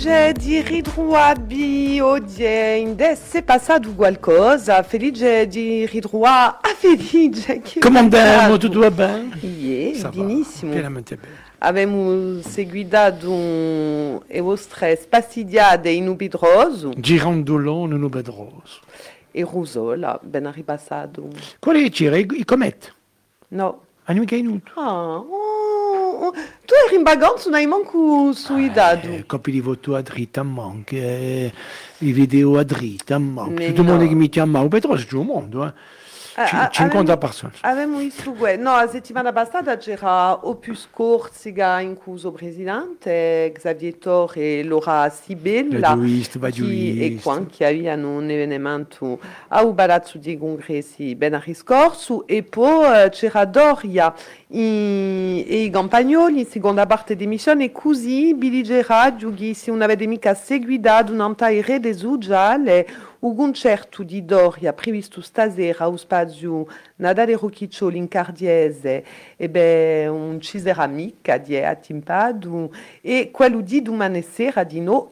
felice di ritrovare oggi in se passato qualcosa, felice di ritrovare a felice. Che Come andiamo? peccato. Tutto va bene? Ie, Ça va, benissimo. Pienamente bene. Abbiamo seguito le vostre spassidiade in Ubidroso Girandolone no bedroso. e Rusola, ben ripassato. Qual è c'era? I, i comet? No. Hanno mica venuto. Ah, oh, oh. Tu eri in vacanza, non hai manco suidato. Eh, copi di voto a dritta manca, eh, i video a dritta manca. Mais Tutto il mondo no. che mi chiama, o bedroso tutto il mondo, eh. Ah, Ci- ah, 50 avem- persone. Avevamo visto que- No, la settimana passata c'era Opus Corsica in presidente, Xavier Tor e Laura Sibella, Radioista, che, e radioista. qua che avevano un evento a Palazzo di Congressi scorso e poi eh, c'era Doria in- e i Campagnoli in seconda parte di missione e così Billy Gerard, che se non avete mica seguito un concerto di Doria previsto stasera allo spazio Nadale Rocchiccioli in Cardiese. E beh, un cisera mica di a Timpadu e quello di domani sera di no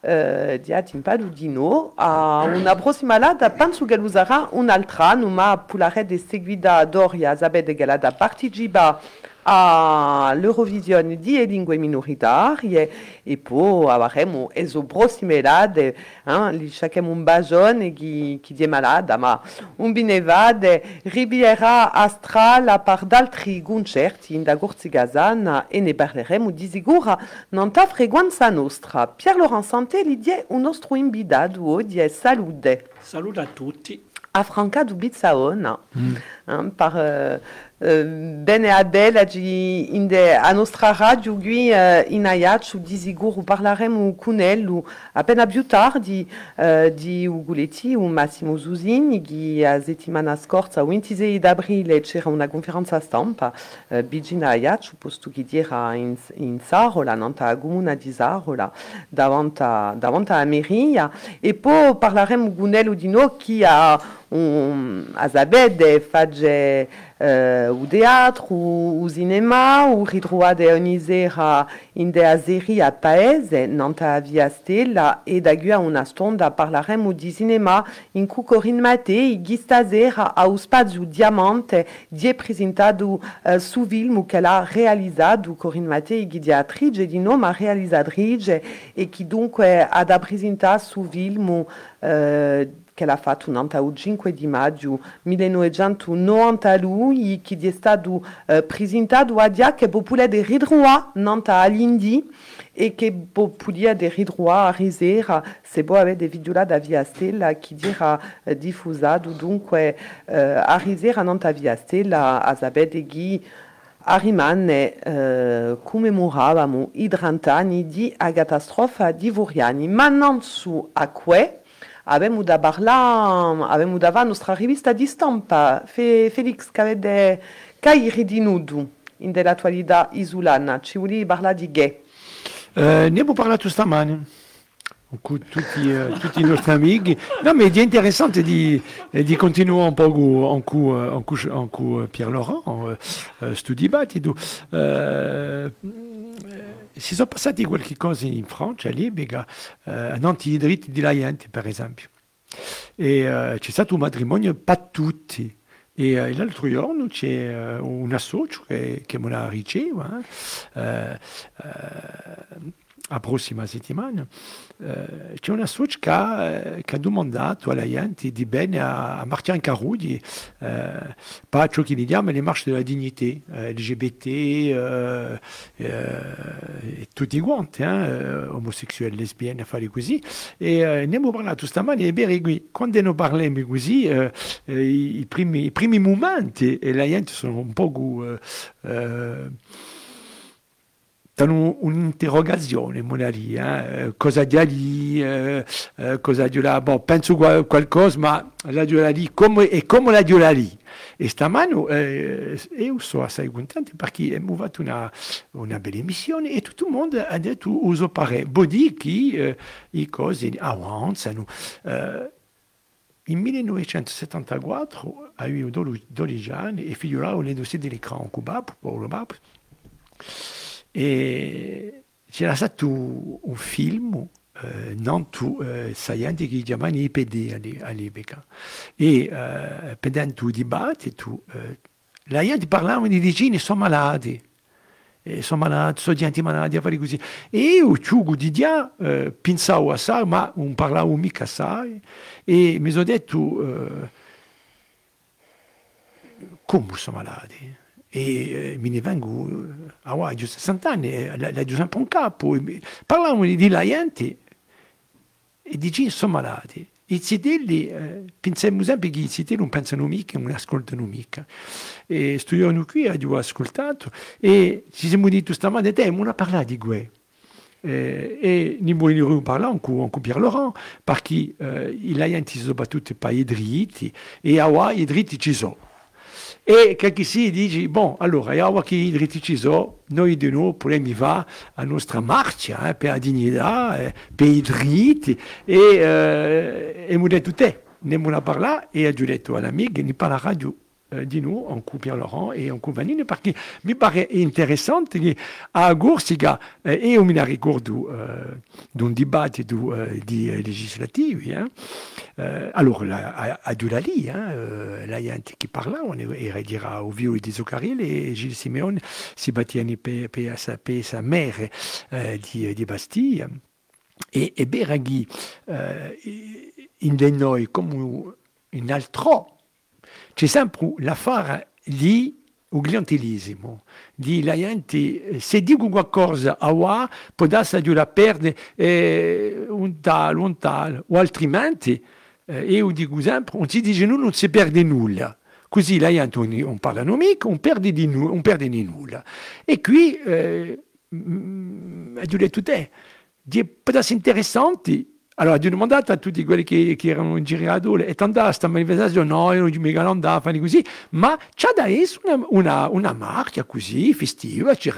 eh, di a Timpadu di no. A una prossima data penso che lo sarà un'altra ma pulare de seguida Doria sapete che la partecipa all'Eurovision di lingue minoritarie e poi avremo date, hein, cerchiamo un bacione chi, chi è malata, ma un binevade Riviera Astral a par d'altri concerti in da Corsigazana e ne parleremo di sicuro non ta frequenza nostra. Pier Laurent Santé li die un nostro invitato oggi è salute. Saluto a tutti. a Franca do Bizzaona, hein, par uh, uh, Ben e Adele di in de, a nostra radio qui uh, in Ayatch di sicuro parleremo con lui appena più tardi uh, di Uguletti o Massimo Zuzini che a settimana scorsa, il 26 d'aprile, c'era una conferenza stampa uh, Bigina Ayatch, posto che era in, in Sarola, nanta comuna di Sarola, davanti a, davanti a Meria, e poi parleremo con lui di noi che ha um, a Zabede fage uh, o teatro, o, cinema, o ritrovade ogni sera in de azeri a paese, nanta via stella, e da gua una stonda parlaremo di cinema in cui Corinne Mattei, ghi stasera a spazio Diamante, di è presentato uh, su film che l'ha realizzato Corinne Mattei, ghi di attrice di nome realizzatrice, e che dunque ha da presentare su film uh, che l'ha fatto nanta il 5 di maggio 1992 che è stato eh, presentato a dia che popolare di ridroa nanta all'Indi e che popolare di ridroa a risera se può avere dei video da via stella che era eh, diffusato dunque eh, a risera nanta via stella a sapere che a rimane eh, commemoravamo i 30 anni di a di Vuriani ma non su a abbiamo da parlare, abbiamo da nostra stampa, Fe, Felix, in dell'attualità isolana, ci vuoi parlare di gay? Eh, ne abbiamo parlato stamane tutti, eh, tutti i nostri amici. No, ma è interessante di, eh, di continuare un po' con con- con- con Pierre Laurent, questo dibattito. Si sono passati qualche cosa in Francia, lì, perché, eh, nanti i diritti della gente, per esempio. E eh, c'è stato un matrimonio per tutti. E eh, l'altro giorno c'è eh, un associo che, che me prossima settimana, eh, c'è un associo che ha, eh, che ha domandato alla gente di bene a, a Martin Carudi, eh, pas ciò che diamo le marce della dignità, eh, LGBT, eh, e tutti quanti, eh, omosessuali, lesbienne, fare così. E ne abbiamo parlato stamani, e bene, quando ne parliamo così, eh, i, i primi, i primi momenti, e la gente sono un po' eh, eh, hanno un'interrogazione, mona lì, eh, cosa dia lì, eh, eh, cosa dia là, bon, penso qual- qualcosa, ma la dia lì, come, e come la dia lì? E stamani eh, io sono assai contento perché abbiamo fatto una, una bella emissione e tutto il mondo ha detto uso pare, vuol dire che eh, le cose avanzano. Eh, in 1974 avevo 12 anni e figuravo le dossier dell'écran en Cuba, pour le c'era stato un film eh, non tu eh, saianti che chiamano IPD all'epoca e eh, pendendo il dibattito la gente parlava di vicini sono malati eh, sono malati, sono gente malati, affari così. E io, ciugo di dia, eh, pensavo assai, ma non parlavo mica assai, e mi sono detto, eh, come sono malati? E eh, me ne vengo, ah, wow, giusto 60 anni, giù sempre un capo, parlavamo di, di la gente, e dici sono malati. I zitelli, eh, pensiamo sempre che i zitelli non pensano mica, non ascoltano mica. E studiamo qui, abbiamo ascoltato, e ci siamo detto stamattina, te, non parlato di guerra. Eh, e ne vogliamo parlare con, con Pierre Laurent, perché eh, i laianti sono battuti per i diritti, e a i diritti ci sono. E che si dice, bon, allora, io che i diritti ci sono, noi di possiamo va a nostra marcia eh, per la dignità, eh, per i diritti, e, eh, e mi detto te, ne abbiamo parlato, e ho detto all'amico, ne parlerà di euh, di nous, en coup Pierre Laurent et en coup Vanine, que mi pare interessante che a Gorsiga eh, e un ricordo eh, d'un dibattito di legislativi, eh, eh, allora la, a, a Dulali, eh, la gente che parlavano era dire au vieux di Zuccarelli e Gilles Simeone si battiano per, per, sa, mère di, di Bastiglia e, e Beraghi eh, in noi come un altro c'è sempre l'affare lì il clientelismo, di la gente, se dico qualcosa a qua, può darsi di la perdere eh, un tal, un tal, o altrimenti, eh, io dico sempre, non si dice nulla, non si perde nulla. Così la gente non parla mica, non perde di, non perde di nulla. E qui, eh, mm, ho detto te, può darsi interessanti, allora, di mandato a tutti quelli che, che erano in giro e andare a questa manifestazione, no, io non mica andavo, così, ma c'è da essere una, una, una marcia così, festiva, ci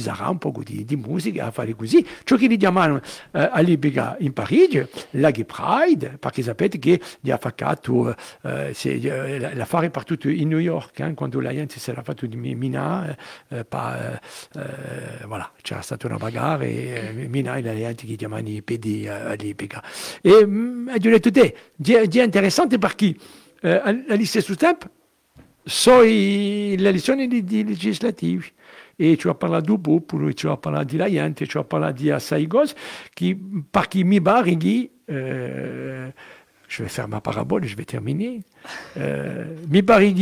sarà un po' di, di, musica a fare così. Ciò che li chiamano eh, all'epoca in Parigi, la Gay Pride, perché sapete che gli ha fatto eh, eh l'affare partito in New York, eh, quando la gente si era fatto di Mina, eh, pa, eh, voilà, c'era stata una bagarre e Mina e la gente che chiamano i PD all'epoca. E mm, ho detto te, è interessante perché eh, all'allo stesso tempo sono le elezioni di, di legislativi. E ci ho parlato popolo, ci ho parlato di la gente, ci ho parlato di assai cose che, perché mi pare eh, je vais faire ma parabole, je vais terminer. Euh, mi pare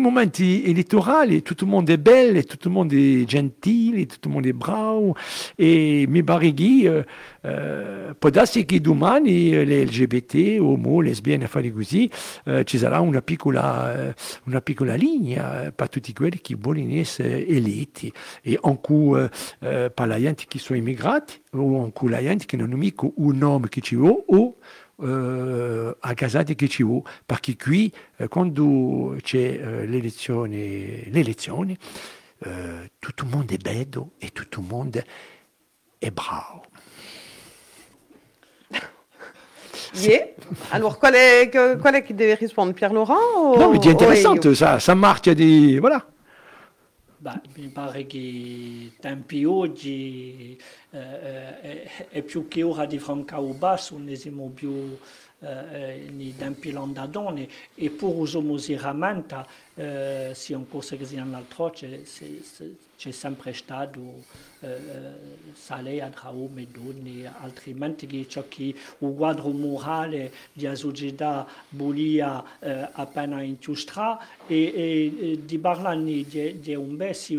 momenti elettorali tutto il mondo è bello, tutto il mondo è gentile, tutto il mondo è bravo e mi pare che eh, può darsi che domani le LGBT, homo, lesbiane, fare così, eh, ci sarà una piccola, una piccola linea per tutti quelli che vogliono essere eletti e anche eh, per la gente che sono immigrati o anche la gente che un nome che ci eh, a casati che ci vuole, perché qui eh, quando c'è eh, l'elezione, l'elezione eh, tutto il mondo è bello e tutto il mondo è bravo. Yeah. Alors, qual est, est qui devait répondre Pierre Laurent ou... Non, mais c'est intéressant, ça, ça marche des. Voilà. Beh, mi pare che tempi oggi eh, è, è, più che ora di francare basso, non siamo più eh, nei tempi landadoni e pur usiamo si rammenta eh, sia un corso che sia un altro c'è, c'è sempre stato eh, Saleh tra uomini e donne altrimenti ciò che il quadro morale di società volia eh, appena in giustra e, e, di parlare di, di un bel si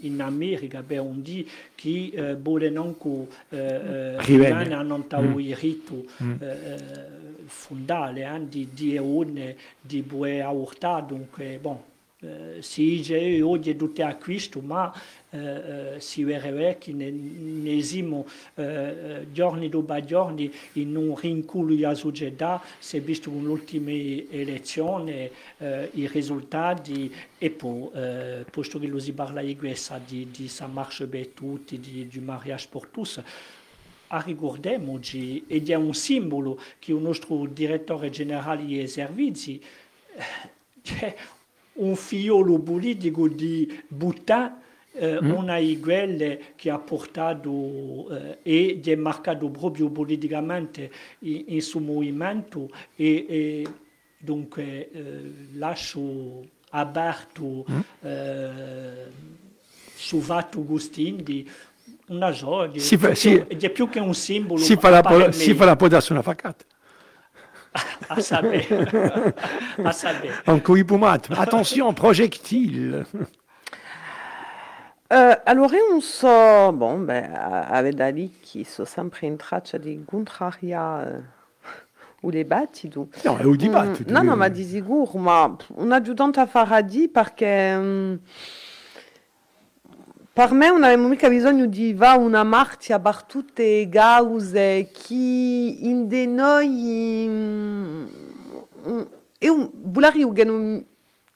in America beh, on dit che eh, vogliono eh, rimane hanno mm. il rito mm. eh, fondale eh, di, di eone di bue aurta dunque bon si c'è oggi tutti acquisto ma si vede che ne giorni dopo giorni in un si visto con l'ultima elezione i risultati e poi posto che lo si parla di questa di, di sa marche tutti mariage per tutti ricordiamoci ed è un simbolo che il nostro direttore generale dei un figliolo politico di Butà eh, mm. una quelle che ha portato eh, e è marcato proprio politicamente in, in suo movimento e, e dunque eh, lascio aperto mm. eh, su Vatto Agustin di una gioia, si fa, si, è più che un simbolo. Si fa la, si fa la una facata. À saber. à saber. En couipoumat. Attention, projectile. Uh, allora non so, bon, beh, aveva lì chi so sempre in traccia di contraria uh, o dibattito. No, è un dibattito. Mm, no, no, ma di sicuro, ma un aiutante a Faradi perché um, per me non abbiamo mica bisogno di va una marcia per tutte le cause che in de noi um, e un bulari che non,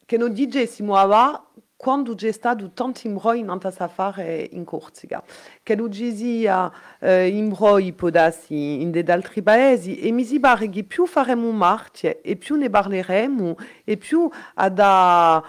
che non dicessimo a quando c'è stato tanti imbrogli in affare in Corsica, che non ci sia eh, imbrogli podassi in altri paesi. E mi si pare che più faremo marce e più ne parleremo e più ad a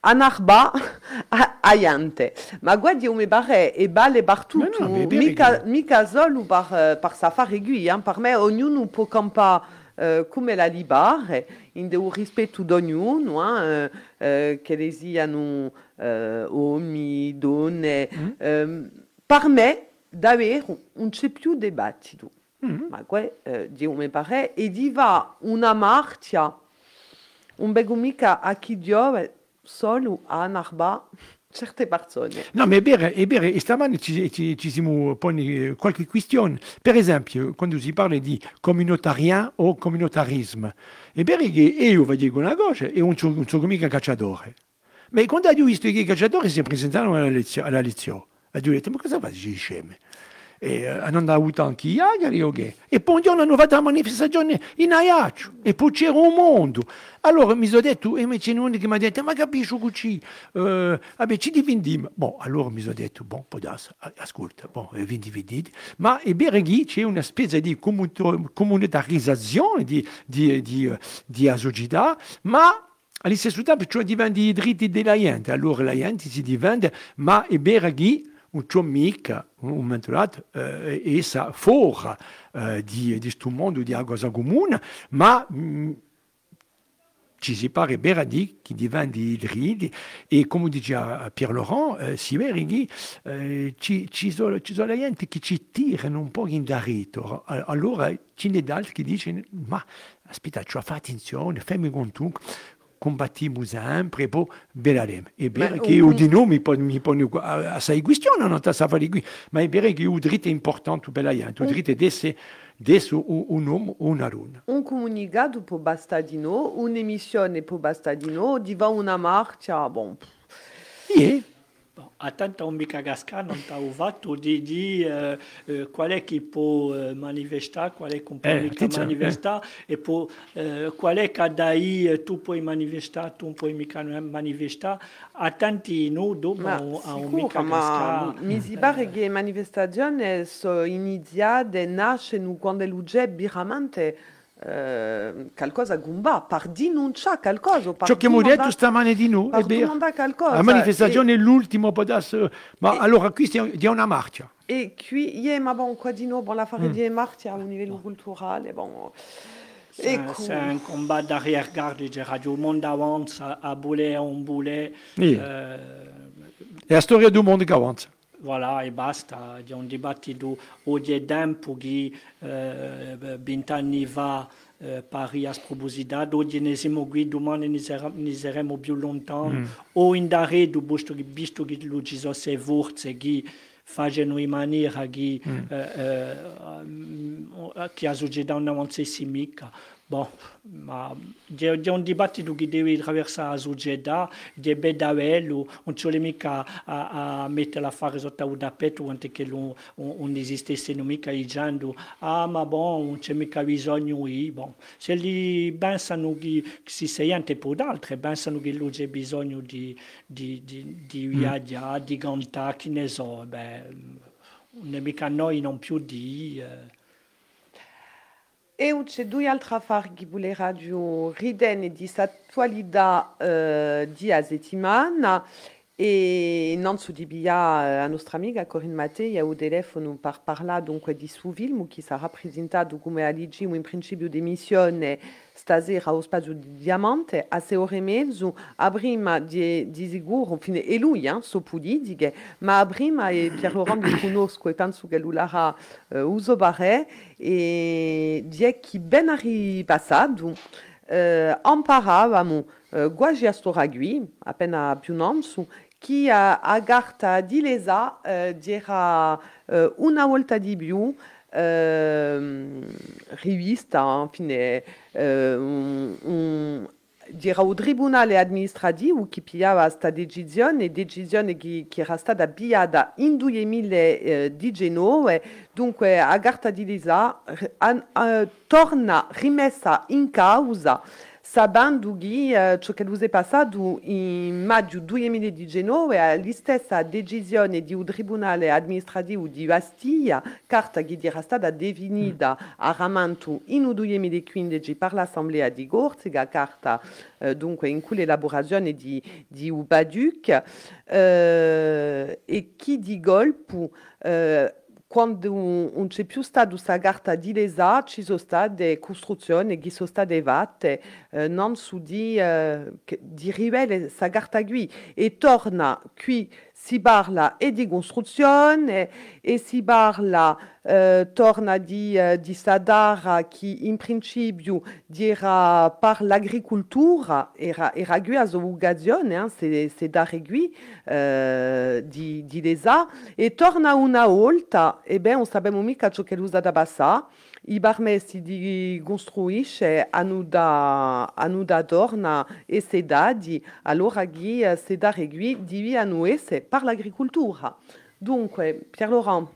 anarba aiante. Ma guardi come pare e bale partout, no, no, mica, mica solo per, per safari aiguille, hein. per me ognuno può campare uh, come la libare, in de rispetto d'ognuno, hein, uh, uh, che le siano uh, uomini, donne. Mm. Um, per me, davvero, non c'è più dibattito. Mm. Ma que, uh, Dio mi pare, e diva una marcia, un bego mica a chi Dio solo a Narba, certe persone. No, ma è vero, è vero, e stamani ci, ci, ci siamo poni qualche questione. Per esempio, quando si parla di comunitaria o è vero che io dico una cosa e non sono, sono mica cacciatore. Ma quando ho visto che i cacciatori si presentano alla lezione, ho detto, ma cosa fai? E eh, non ha avuto agari o che? E poi un giorno hanno fatto la manifestazione in Aiaccio e poi c'era un mondo. Allora mi sono detto, e c'è uno che mi ha detto, ma capisci così? Uh, vabbè, ci dividiamo. Boh, allora mi sono detto, boh, poi ascolta, boh, vi dividete. Ma vero che c'è una specie di comunitarizzazione di, di, di, di società, ma allo stesso tempo cioè diventa i diritti della gente. Allora la gente si diventa, ma vero che un mica un mentorat eh, essa fora eh, di, di questo mondo di cosa comune, ma mh, mm, ci si pare bene di che diventa idridi e come diceva Pierre Laurent, eh, si vede che eh, ci, ci, ci sono gente che ci tirano un po' in darito. Allora ce n'è altri che dicono, ma aspetta, cioè, fai attenzione, fammi conto combattiamo sempre, poi vedremo. È vero che io di noi mi pone, mi pone assai questione, non sta a qui, ma è vero che il diritto è importante per la gente, il diritto è essere adesso un uomo o una donna. Un comunicato può bastare di noi, un'emissione può bastare di noi, di una marcia, bon. Yeah. Attenta un mica gasca non t'ha fatto di, di eh, eh, qual è che può eh, manifestare, qual è che può eh, e può, eh, qual è che dai eh, tu puoi manifestare, tu puoi mica manifestare, attenti noi dopo a un mica gasca. Mi si pare che manifestazioni sono iniziate, nascono quando l'UGE biramente eh, qualcosa gumba, par denunciare qualcosa. Ciò che detto stamane di noi è vero. La manifestazione è l'ultimo podasso, ma e, allora qui è una marcia. E qui, yeah, ma bon, qua di noi, bon, la fare mm. di marcia a un livello culturale, bon. C'est un, un, combat d'arrière-garde, je Radio Le monde avance, a boulet, on boulet. Oui. Euh, è la storia del mondo che avanza. Voilà, e basta. C'è un dibattito oggi è tempo che eh, vent'anni fa eh, pari a sproposità, oggi ne siamo qui, domani ne, ne saremo più lontani, mm. o in daredo, visto che, visto che ci sono queste forze che fanno in maniera che, mm. eh, eh, che la società non avanza mica. Bon, c'è, un dibattito che deve attraversare la società, c'è bello, non c'è mica a, a mettere l'affare sotto un tappeto quanto che non, non esistesse mica dicendo ah ma bon, non c'è mica bisogno io. Bon, se li pensano che, si sente per d'altri, pensano che non c'è bisogno di, di, di, di viaggiare, di cantare, che ne so, beh, non è mica noi non più di... Eh, Eu c'è due altre affari che volevo radio ridere di attualità eh, di settimana e non su di bia a nostra amiga Corinne Mattei a o telefono par parla dunque di suo film che sarà presentato come aligi in principio di missione spazio di Diamante a a di, di e lui eh, so politiche ma a prima e Pier Laurent li conosco e penso che lui l'ha uh, uso bare e di chi ben uh, imparavamo uh, quasi a sto ragui appena più non su chi a Garta di Lesa eh, dirà eh, una volta di eh, rivista, infine, eh, un, un, dirà o tribunale amministrativo che pigliava questa decisione, decisione che, che era stata pigliata in 2019, dunque a Garta di Lesa eh, torna rimessa in causa sabendo che uh, ciò che è passato in maggio 2019 è la stessa decisione di un tribunale amministrativo di Bastiglia, carta che era stata definita a Ramanto in 2015 per l'Assemblea di Gorziga, carta uh, dunque in cui l'elaborazione di, di Ubaduc, uh, e che di golpe quando non c'è più stata questa carta di lesa, ci sono state costruzioni che sono state fatte eh, non su di, eh, di rivele questa carta qui e torna qui si parla e di costruzione e si parla, eh, torna di, eh, di Sadara che in principio era per l'agricoltura, era, era qui a se, se dare qui eh, di, di lesa, e torna una volta, e beh, non sappiamo mica ciò che l'usa da passare, i permessi di costruire hanno da, hanno da torna e se dati, allora che se dare qui devono essere per l'agricoltura. Dunque, Pierre Laurent,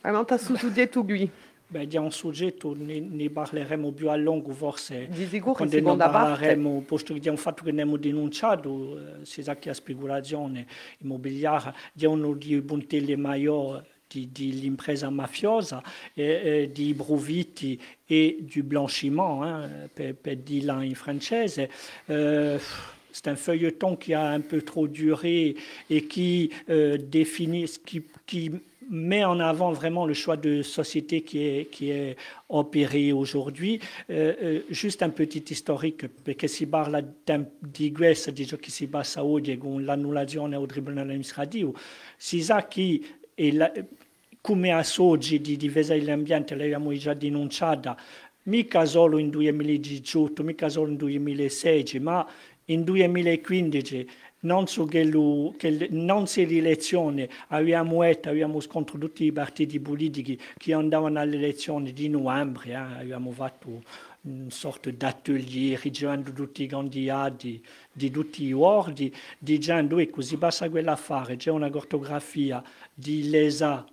veramente su detto qui. Beh, di un soggetto ne, ne parleremo più a lungo forse quando ne parleremo, posto che di un fatto che abbiamo denunciato, eh, si sa che la speculazione immobiliare di uno dei puntelli maggiori di, l'impresa mafiosa, et, di Bruviti et du blanchiment, hein, per, per dirla in francese. Euh, c'est un feuilleton qui a un peu trop duré et qui euh, définit, qui, qui met en avant vraiment le choix de société qui est, qui est opéré aujourd'hui. Euh, euh, juste un petit historique, perché si parla di questo, di ciò che si passa oggi con l'annullazione au tribunale amministrativo, si sa che e la, come a oggi di difesa dell'ambiente l'abbiamo già denunciata, mica solo in 2018, mica solo in 2016, ma in 2015 non so che, lui, che non si rielezione abbiamo abbiamo scontro tutti i partiti politici che andavano alle elezioni di novembre, eh, abbiamo fatto una sorta di atelier ricevendo tutti i candidati di tutti i ordi, dicendo ecco si passa quell'affare, c'è una cartografia di l'ESA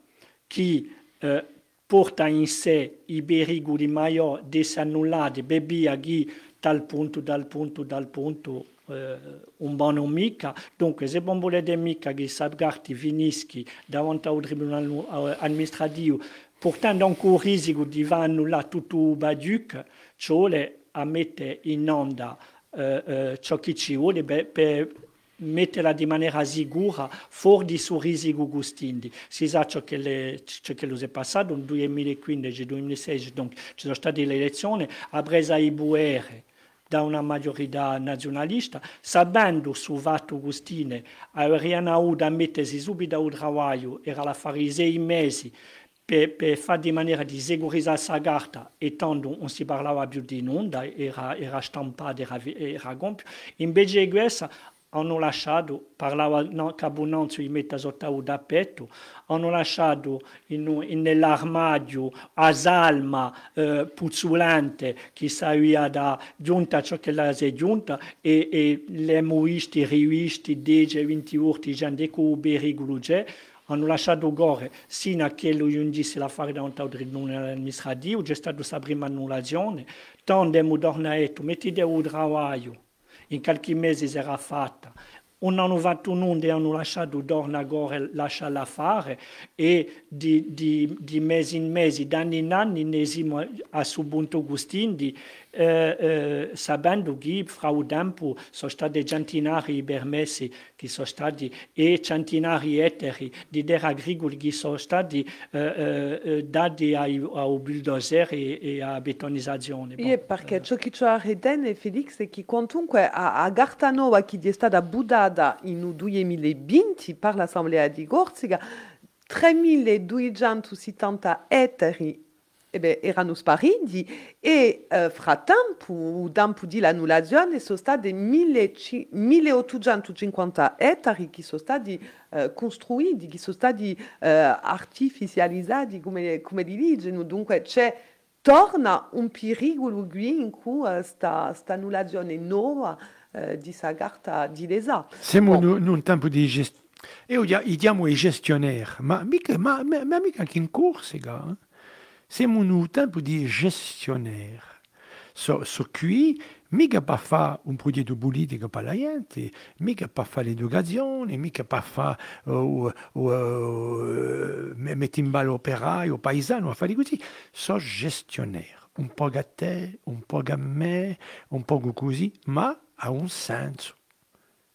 che eh, porta in sé i pericoli maggiori disannullati, bebia che dal punto, dal punto, dal punto eh, un buon mica. Dunque, se non volete mica che Sabgarti finisca davanti al tribunale amministrativo, portando ancora il rischio di annullare tutto il Baduc, cioè a mettere in onda eh, eh, ciò che ci vuole per, per metterla di maniera sicura fuori di sorrisi gustindi. Si sa ciò che, le, ciò che è passato nel 2015-2016, donc ci sono state le elezioni a presa i buere da una maggiorità nazionalista, sapendo su fatto Gustine, avevano avuto a mettersi subito al lavoro, era la fare sei mesi, per, per fare di maniera di sicurizzare la carta e tanto non si parlava più di nulla, era, era stampata, era, era compito. Invece di questo hanno lasciato, parlava no, Cabunanzo di mettere sotto da petto, hanno lasciato in, in, nell'armadio a salma eh, puzzolente che sapeva da giunta ciò che la si è giunta e, e le muisti, rivisti, 10, 20 urti, di pericolo c'è, hanno lasciato gore sino a che lui undisse l'affare davanti al tribunale amministrativo, c'è stata questa prima annullazione, tanto abbiamo tornato, mettete il lavoro, in qualche mese sarà fatta. Un anno 21 hanno lasciato Dornagore lasciarla fare e di, di, di, mese in mese, d'anno in anno, ne siamo a Subunto Gustindi eh, sabendo che fra il tempo sono stati centinari permessi che sono stati e centinari ettari di terra agricola che sono stati eh, eh, dati ai, ai bulldozer e, e a betonizzazione. Bon, perché ciò che ci ha retene Felix è che comunque a, a Gartanova che è stata buddata in 2020 per l'Assemblea di Corsica 3270 ettari eh erano spariti e eh, frattempo, dopo l'annullazione, sono stati 1850 ettari che sono stati eh, costruiti, che sono stati eh, artificializzati, come, come li dicono. Dunque c'è, torna un pericolo qui in cui questa uh, annullazione nuova uh, di questa carta di lesa. Siamo bon. in un tempo di gestione. E diamo ai gestionnaire, ma mica, ma, ma, ma mica anche in corsa, eh? Siamo in un tempo di gestionnaire. So, so qui, mica per fare un progetto politico per la gente, mica per fare l'educazione, mica per fare uh, uh, uh, mettere in ballo operaio, paesano, a fare così. So gestionnaire. Un po' a te, un po' a un po' così, ma ha un senso.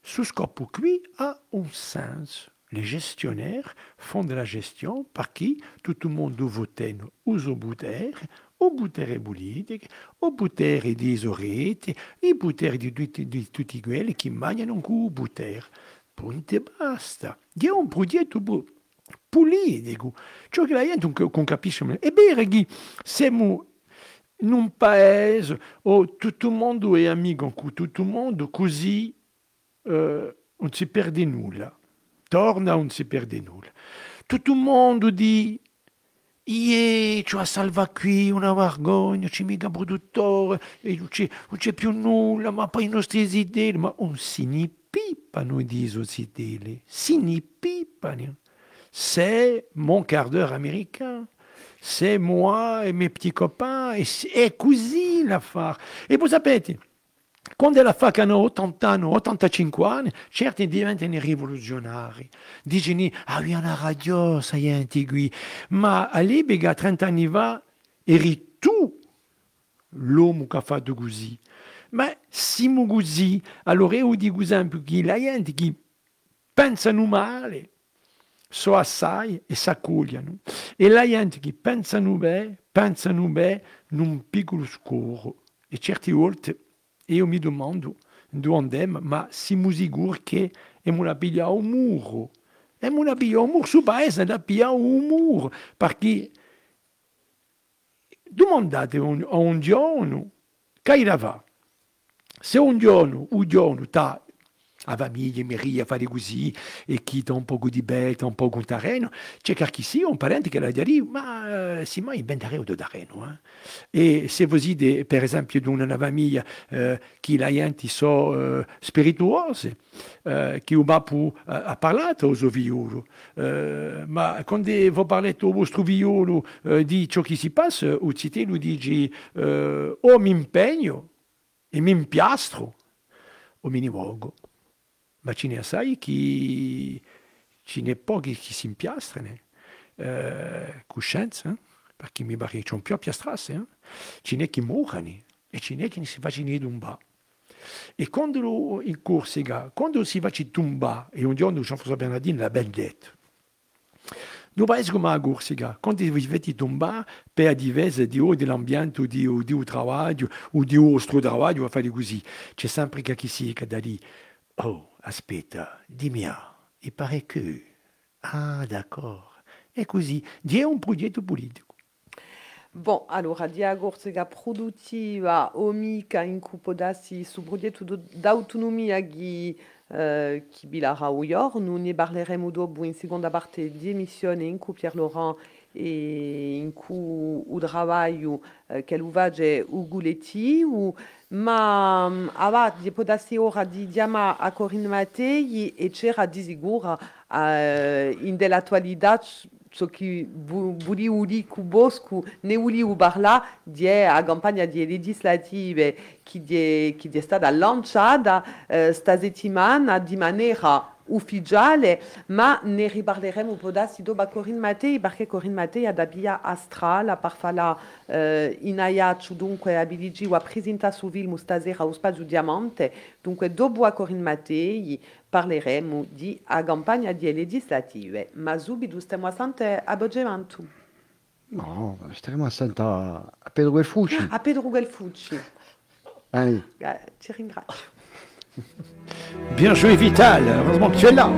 Ce scopo qui a un sens. Les gestionnaires font de la gestion par qui tout le monde vote aux buter, o butere politiche, o butere di isoreti, i butere di, di, tutti quelli che mangiano un buter. Punto e basta. È un progetto politico. Ciò che la gente non capisce. Che siamo in un paese dove tutto il mondo è amico con tutto il mondo, così euh, non si perde nulla. Torna, non si perde nulla. Tutto il mondo di Ie, ci ha salva qui una vergogna, c'è mica produttore, e non c'è, non c'è più nulla, ma poi i nostri idee, ma non si ne pipano di idee, si ne pipano. C'est mon quart d'heure américain. C'est moi et mes petits copains, et c'est così l'affare. E voi sapete, quando la fa che hanno 80 anni, 85 anni, certi diventano rivoluzionari. Dicono, ah, oui, una radio, est, antigui. Ma all'epoca, 30 anni fa, eri tu l'uomo che ha fatto così. Ma siamo così, allora io dico sempre che la gente che pensano male, so assai e s'accogliano. E la gente che pensano bene, pensano bene in un piccolo scuro. E certe volte io mi domando dove andiamo, ma siamo sicuri che abbiamo la piglia un muro. Abbiamo la piglia un muro, su paese la piglia un muro, perché domandate a un giorno che va. Se un giorno, un giorno, sta a famiglia mi a fare così e chi ha un po' di bete, un po' di terreno, c'è chi sì, un parente che la dice, ma si mai ben terreno di terreno. Eh? E se voi dite, per esempio, di una famiglia eh, che la gente sono eh, spirituose, eh, che va può ha parlato al suo eh, ma quando voi parlate al vostro violo eh, di ciò che si passa, o cite lui dice, eh, o mi impegno e mi impiastro o mi nivogo ma ce ne assai chi, ce n'è pochi che si impiastrano, eh, coscienza, perché mi pare che un più appiastrarsi, eh? ce n'è che muoiono e ce n'è che si facciano tumbare. E quando in Corsica, quando si fa tumbare, e un giorno Jean-François Bernardino l'ha ben detto, non paese come a Corsica, quando vi fate tombare per diverse di o dell'ambiente o di, o di lavoro o di vostro lavoro, a fare così, c'è sempre chi si che da lì, oh, aspetta, dimmi, il pare che... Ah, d'accordo. E così, di un progetto politico. Bon, allora, di agortega produttiva omica in cupodassi su progetto d'autonomia che uh, chi bilara uior, nous ne parleremo dopo in seconda parte di emissione in cui Pierre Laurent in cui il lavoro uh, che lo vage uguletti, u ma um, ava di podassi ora di diama a Corinne Mattei e c'era di sicuro uh, in dell'attualità ciò che vuli uli cuboscu ne uli ubarla di a campagna di legislative che è, che è stata lanciata uh, sta settimana di maniera ufficiale, ma ne riparleremo un po' da si dopo Corinne Mattei, perché Corinne Mattei ha da via astrale, per eh, in aiaccio, dunque a presentare su film stasera allo Spazio Diamante, dunque dopo a Corinne Mattei parleremo di a campagna di legislative, ma subito stiamo a Boggevantu. No, staremo assente a Pedro Guelfucci. A Pedro Guelfucci. Allez. Ti ringrazio. Bien joué Vital, heureusement que tu es là.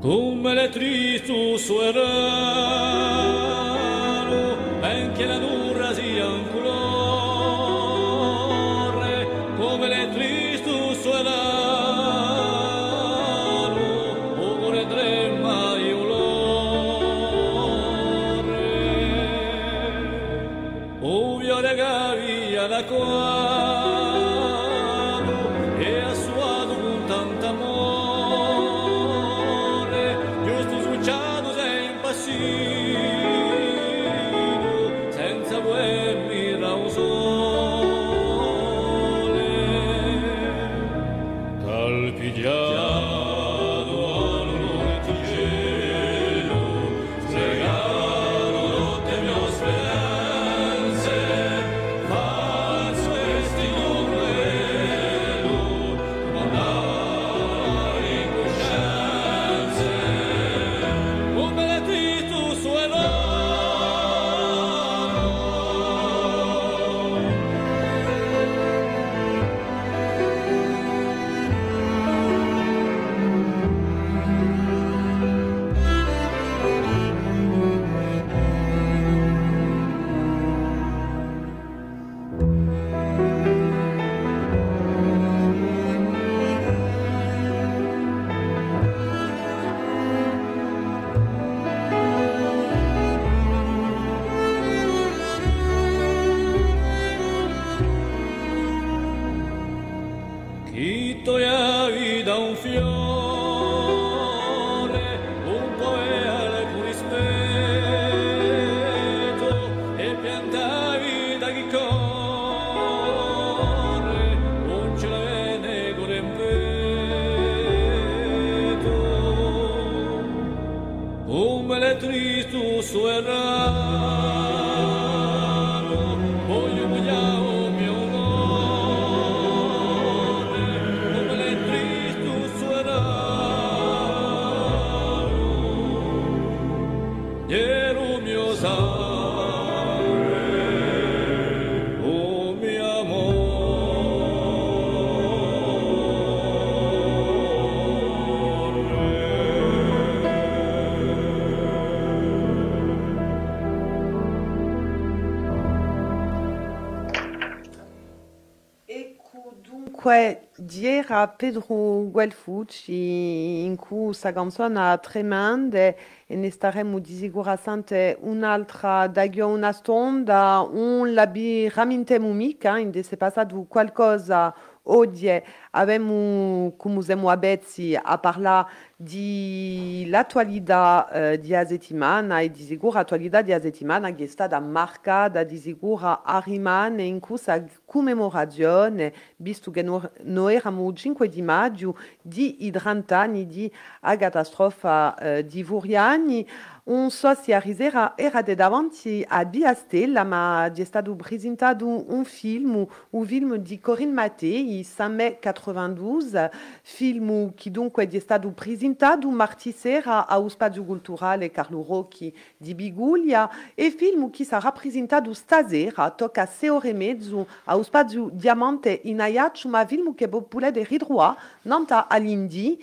Come le Chi togliavi da un fiore, Pedro Guelfucci in cui sa canzone tremenda e ne staremo di sicuro assente un'altra da una stonda, un labiramintemo mica, in se passato qualcosa oggi abbiamo, come siamo abezzi, a parlare di l'attualità eh, di settimana e di sicuro l'attualità di settimana che è stata marcata di sicuro a rimane in questa commemorazione, visto che noi eravamo il 5 di maggio di i 30 anni di a catastrofe eh, di Vuriani. Non so se a risera era de davanti a Via Stella, ma è stato presentato un film, un film di Corinne Mattei, 5 mai 92, film che dunque è stato presentato martedì sera allo Spazio Carlo Rocchi di Biguglia e film che sarà presentato stasera, tocca a 6 ore e mezzo Spazio Diamante in ma film che potete ritrovare nanta all'Indi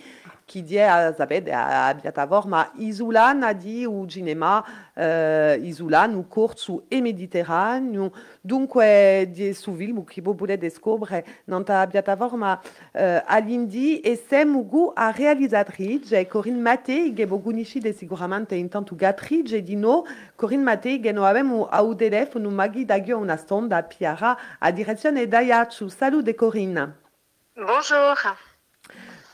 à Zabed à Biatavor ma Isulan a dit ou cinema euh, Isulan ou court sous e Méditerranée. Dunque di su film che popole descobre nanta Biatavor ma euh, all'indi e semugu a realizzatrice Corinne Mattei che bogunici de sicuramente intanto gatrice di no Corinne Mattei che noi abbiamo au telefono maghi da una stonda piara a direzione d'Aiaccio salute Corinne Bonjour.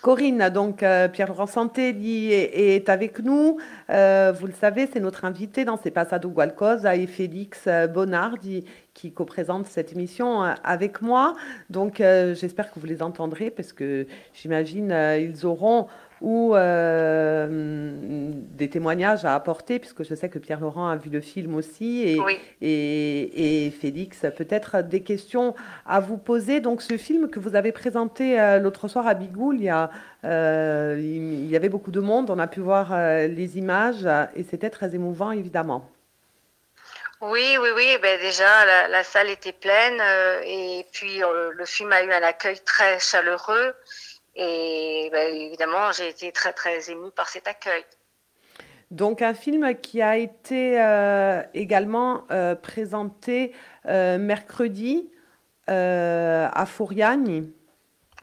Corinne, donc euh, Pierre-Laurent Santé dit- est, est avec nous. Euh, vous le savez, c'est notre invité dans C'est Passado Gualcosa et Félix euh, Bonardi qui co-présente cette émission avec moi. Donc j'espère que vous les entendrez parce que j'imagine ils auront ou euh, des témoignages à apporter puisque je sais que Pierre-Laurent a vu le film aussi et, Oui. et, et Félix peut-être des questions à vous poser. Donc ce film que vous avez présenté euh, l'autre soir à Bigoul, il y, a, euh, il y avait beaucoup de monde, on a pu voir les images et c'était très émouvant évidemment. Oui, oui, oui. Ben déjà, la, la salle était pleine euh, et puis euh, le film a eu un accueil très chaleureux et ben, évidemment, j'ai été très très émue par cet accueil. Donc un film qui a été euh, également euh, présenté euh, mercredi à Fouriani.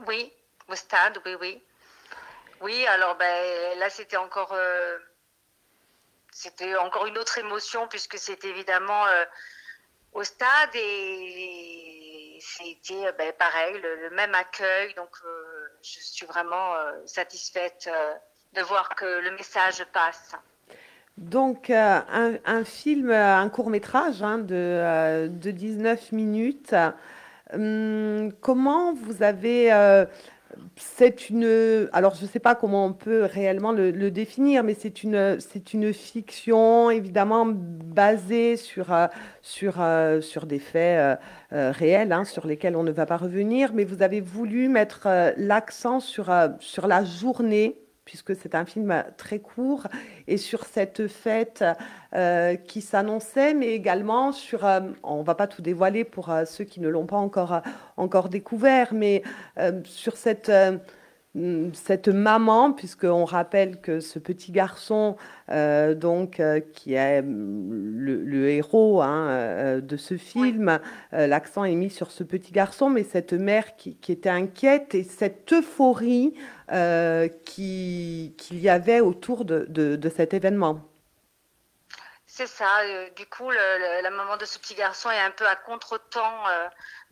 Oui, au stade, oui, oui. Oui, alors ben là, c'était encore, c'était encore une autre émotion puisque c'était évidemment au stade et c'était ben, pareil, le, le même accueil. Donc, je suis vraiment euh, satisfaite euh, de voir que le message passe. Donc, euh, un, film, un court métrage hein, de, euh, de 19 minutes. Hum, comment vous avez... c'est une... Alors, je ne sais pas comment on peut réellement le, définir, mais c'est une, c'est une fiction, évidemment, basée sur, euh, euh, des faits euh, réels, hein, sur lesquels on ne va pas revenir, mais vous avez voulu mettre l'accent sur, sur la journée puisque c'est un film très court, et sur cette fête euh, qui s'annonçait, mais également sur, euh, on va pas tout dévoiler pour euh, ceux qui ne l'ont pas encore, euh, encore découvert, mais sur cette, cette maman, puisqu'on rappelle que ce petit garçon, euh, donc, euh, qui est mm, le, le héros hein, euh, de ce film, l'accent est mis sur ce petit garçon, mais cette mère qui, qui était inquiète et cette euphorie euh, qui- qu'il y avait autour de, de- de cet événement. C'est ça. du coup, le- le- la maman de ce petit garçon est un peu à contre-temps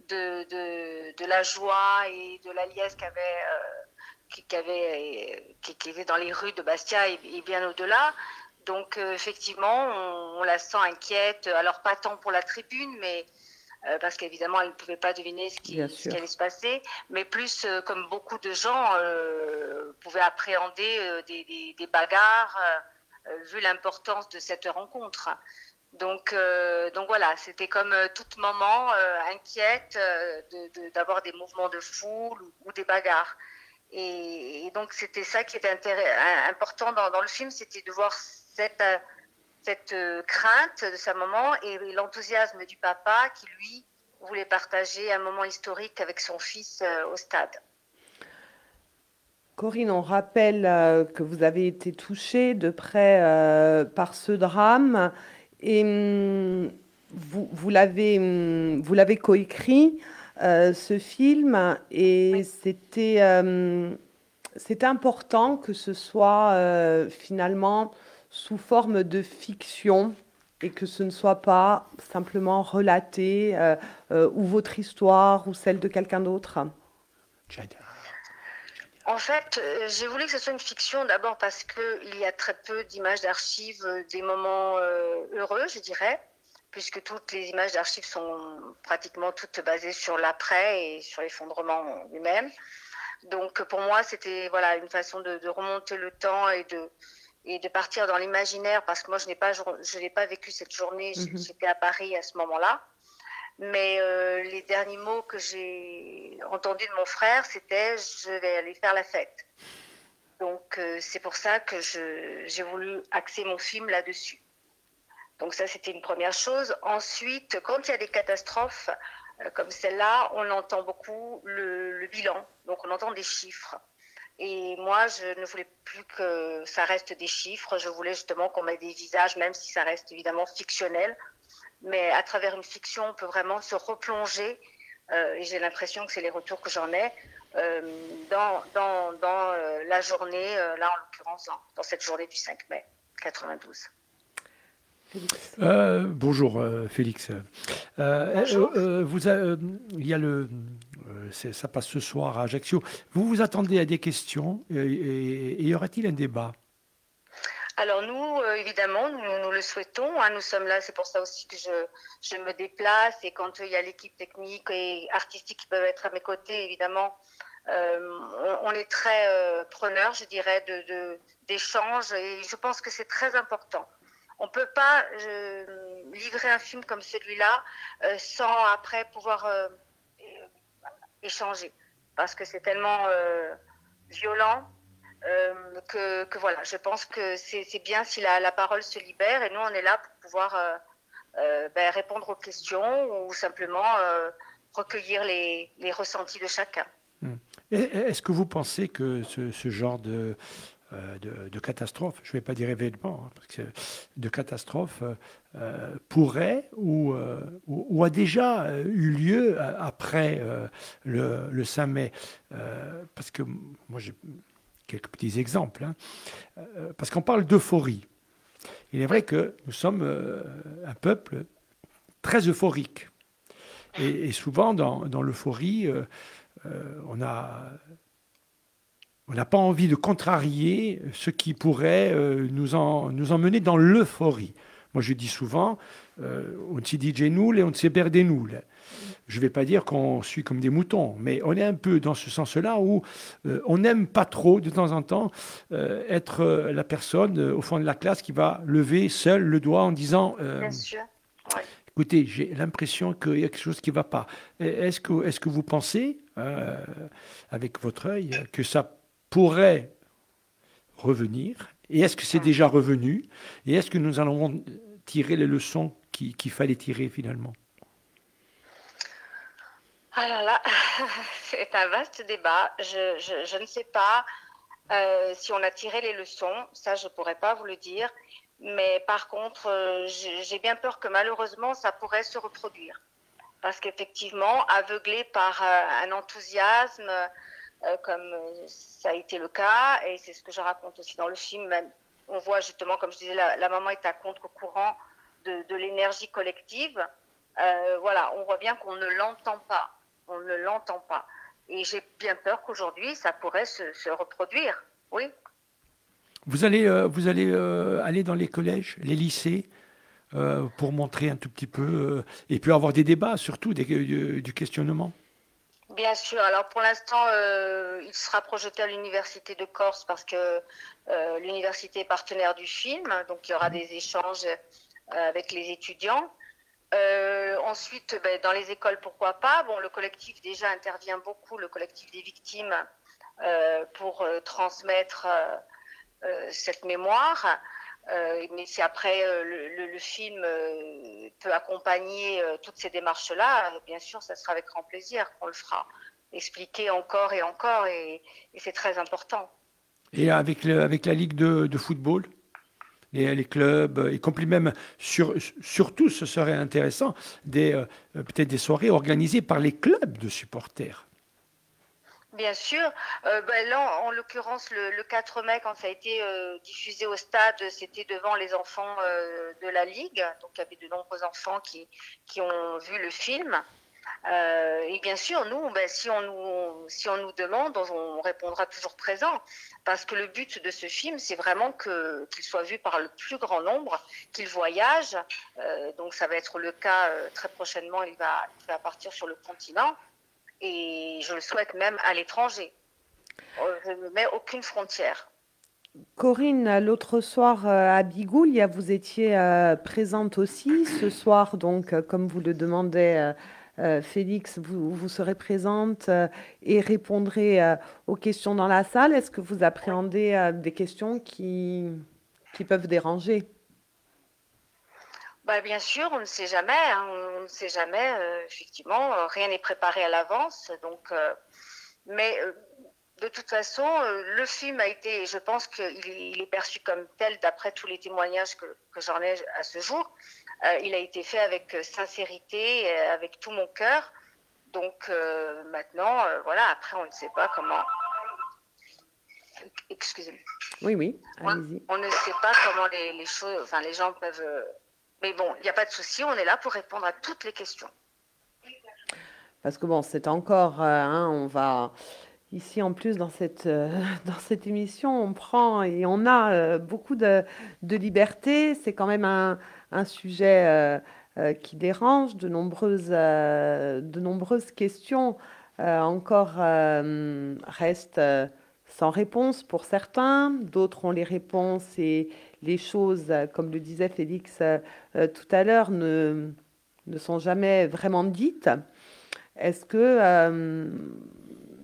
de, de, de la joie et de la liesse qu'avait, euh, qui, qu'avait, qui, qui était dans les rues de Bastia et, et bien au-delà. Donc, euh, effectivement, on, on la sent inquiète. Alors, pas tant pour la tribune, mais euh, parce qu'évidemment, elle ne pouvait pas deviner ce qui, ce allait se passer, mais plus euh, comme beaucoup de gens euh, pouvaient appréhender euh, des, des, des bagarres. euh, euh, vu l'importance de cette rencontre. Donc, euh, donc voilà, c'était comme euh, maman euh, inquiète euh, de- de- d'avoir des mouvements de foule ou, ou des bagarres. Et, donc c'était ça qui était un- important dans, le film, c'était de voir cette, euh, cette euh, crainte de sa maman et l'enthousiasme du papa qui lui voulait partager un moment historique avec son fils euh, au stade. Corinne, on rappelle euh, que vous avez été touchée de près euh, par ce drame et hum, vous, vous l'avez hum, vous l'avez coécrit euh, ce film et Oui. c'était euh, c'était important que ce soit euh, finalement sous forme de fiction et que ce ne soit pas simplement relaté euh, euh, ou votre histoire ou celle de quelqu'un d'autre. En fait, j'ai voulu que ce soit une fiction d'abord parce qu'il y a très peu d'images d'archives, des moments euh, heureux, je dirais, puisque toutes les images d'archives sont pratiquement toutes basées sur l'après et sur l'effondrement lui-même. Donc pour moi, c'était voilà une façon de, de remonter le temps et de et de partir dans l'imaginaire parce que moi je n'ai pas je n'ai pas vécu cette journée, Mhm. j'étais à Paris à ce moment-là. Mais euh, les derniers mots que j'ai entendus de mon frère, c'était je vais aller faire la fête. Donc euh, c'est pour ça que j'ai voulu axer mon film là-dessus. Donc ça c'était une première chose. Ensuite, quand il y a des catastrophes euh, comme celle-là, on entend beaucoup le, bilan. Donc on entend des chiffres. Et moi, je ne voulais plus que ça reste des chiffres. Je voulais justement qu'on mette des visages, même si ça reste évidemment fictionnel. Mais à travers une fiction, on peut vraiment se replonger. euh, et j'ai l'impression que c'est les retours que j'en ai euh, dans, la journée, là en l'occurrence, dans cette journée du 5 mai 92. Euh, bonjour euh, Félix. Euh, Bonjour. vous a- il y a le, c'est- ça passe ce soir à Ajaccio. Vous vous attendez à des questions et, et- et y aura-t-il un débat? Alors nous, euh, évidemment, nous, nous le souhaitons. hein, nous sommes là, c'est pour ça aussi que je, je me déplace. Et quand il y a l'équipe technique et artistique qui peuvent être à mes côtés, évidemment, euh, on, on est très euh, preneurs, je dirais, de, de- d'échanges. Et je pense que c'est très important. On ne peut pas euh, livrer un film comme celui-là euh, sans après pouvoir euh, échanger. Parce que c'est tellement violent que, que voilà, je pense que c'est bien si la, la parole se libère et nous on est là pour pouvoir ben, répondre aux questions ou simplement recueillir les, les ressentis de chacun. Et- Est-ce que vous pensez que ce, genre de, de, de catastrophe, je ne vais pas dire événement, hein, de catastrophe euh, euh, pourrait ou, euh, a déjà euh, eu lieu euh, après euh, le, le 5 mai Euh, Parce que moi j'ai quelques petits exemples. hein. Euh, parce qu'on parle d'euphorie. Il est vrai que nous sommes euh, un peuple très euphorique. Et, souvent, dans, l'euphorie, euh, euh, on a on n'a pas envie de contrarier ce qui pourrait euh, nous, en, nous emmener dans l'euphorie. Moi, je dis souvent, euh, on si DJ nulle et on se perde nulle. Je ne vais pas dire qu'on suit comme des moutons, mais on est un peu dans ce sens-là où euh, on n'aime pas trop, de temps en temps, être la personne au fond de la classe qui va lever seul le doigt en disant euh, Bien sûr. Ouais. Écoutez, j'ai l'impression qu'il y a quelque chose qui ne va pas. Est-ce que, est que vous pensez, euh, avec votre œil, que ça pourrait revenir Et est-ce que c'est déjà revenu Et est-ce que nous allons tirer les leçons qui- qu'il fallait tirer finalement? Ah là là, c'est un vaste débat. Je, je, je ne sais pas euh, si on a tiré les leçons, ça je pourrais pas vous le dire. Mais par contre, euh, j'ai bien peur que malheureusement ça pourrait se reproduire. Parce qu'effectivement, aveuglé par euh, un enthousiasme, comme euh, ça a été le cas, et c'est ce que je raconte aussi dans le film, même, on voit justement, comme je disais, la, maman est à contre-courant de, de l'énergie collective. Euh, voilà, on voit bien qu'on ne l'entend pas. On ne l'entend pas. Et j'ai bien peur qu'aujourd'hui, ça pourrait se, reproduire. Oui. Vous allez, euh, vous allez euh, aller dans les collèges, les lycées, euh, pour montrer un tout petit peu, euh, et puis avoir des débats, surtout du questionnement? Bien sûr. Alors pour l'instant, euh, il sera projeté à l'université de Corse parce que euh, l'université est partenaire du film, donc il y aura des échanges euh, avec les étudiants. Ensuite, ben, dans les écoles, pourquoi pas? Bon, le collectif déjà intervient beaucoup, le collectif des victimes, pour transmettre cette mémoire. Euh, mais si après euh, le, film euh, peut accompagner toutes ces démarches-là, bien sûr, ça sera avec grand plaisir qu'on le fera. Expliquer encore et encore, et, et c'est très important. Et avec, le- avec la Ligue de, football, les, les clubs, y compris même, sur, surtout, ce serait intéressant, des, peut-être des soirées organisées par les clubs de supporters. Bien sûr. Euh, ben là, en l'occurrence, le, le 4 mai, quand ça a été euh, diffusé au stade, c'était devant les enfants euh, de la Ligue. Donc, il y avait de nombreux enfants qui, qui ont vu le film. Et bien sûr, nous, ben, si, on nous, si on nous demande, on répondra toujours présent. Parce que le but de ce film, c'est vraiment qu'il soit vu par le plus grand nombre, qu'il voyage. Donc, ça va être le cas très prochainement. Il va, il va partir sur le continent et je le souhaite même à l'étranger. Euh, Je ne mets aucune frontière. Corinne, l'autre soir euh, à Bigoulia, vous étiez euh, présente aussi. Ce soir, donc, comme vous le euh, Félix, vous, vous serez présente et répondrez aux questions dans la salle. Est-ce que vous appréhendez des questions qui, qui peuvent déranger? Bah, bien sûr, on ne sait jamais. hein, on ne sait jamais. euh, effectivement, euh, rien n'est préparé à l'avance. Donc, euh, mais de toute façon, le film a été, je pense qu'il est- il est perçu comme tel d'après tous les témoignages que, que j'en ai à ce jour. Il a été fait avec sincérité, avec tout mon cœur. Donc maintenant, voilà, après, on ne sait pas comment. Excusez-moi. Oui, oui. On ne sait pas comment les, les choses, enfin les gens peuvent. Mais bon, il n'y a pas de souci, on est là pour répondre à toutes les questions. parce que bon, c'est encore, euh, hein, on va ici en plus dans cette euh, dans cette émission, on prend et on a euh, beaucoup de, de liberté. C'est quand même un, un sujet qui dérange, de nombreuses de nombreuses questions encore restent sans réponse pour certains. D'autres ont les réponses et les choses, euh, comme le disait Félix euh, euh, tout à l'heure, ne ne sont jamais vraiment dites. Est-ce que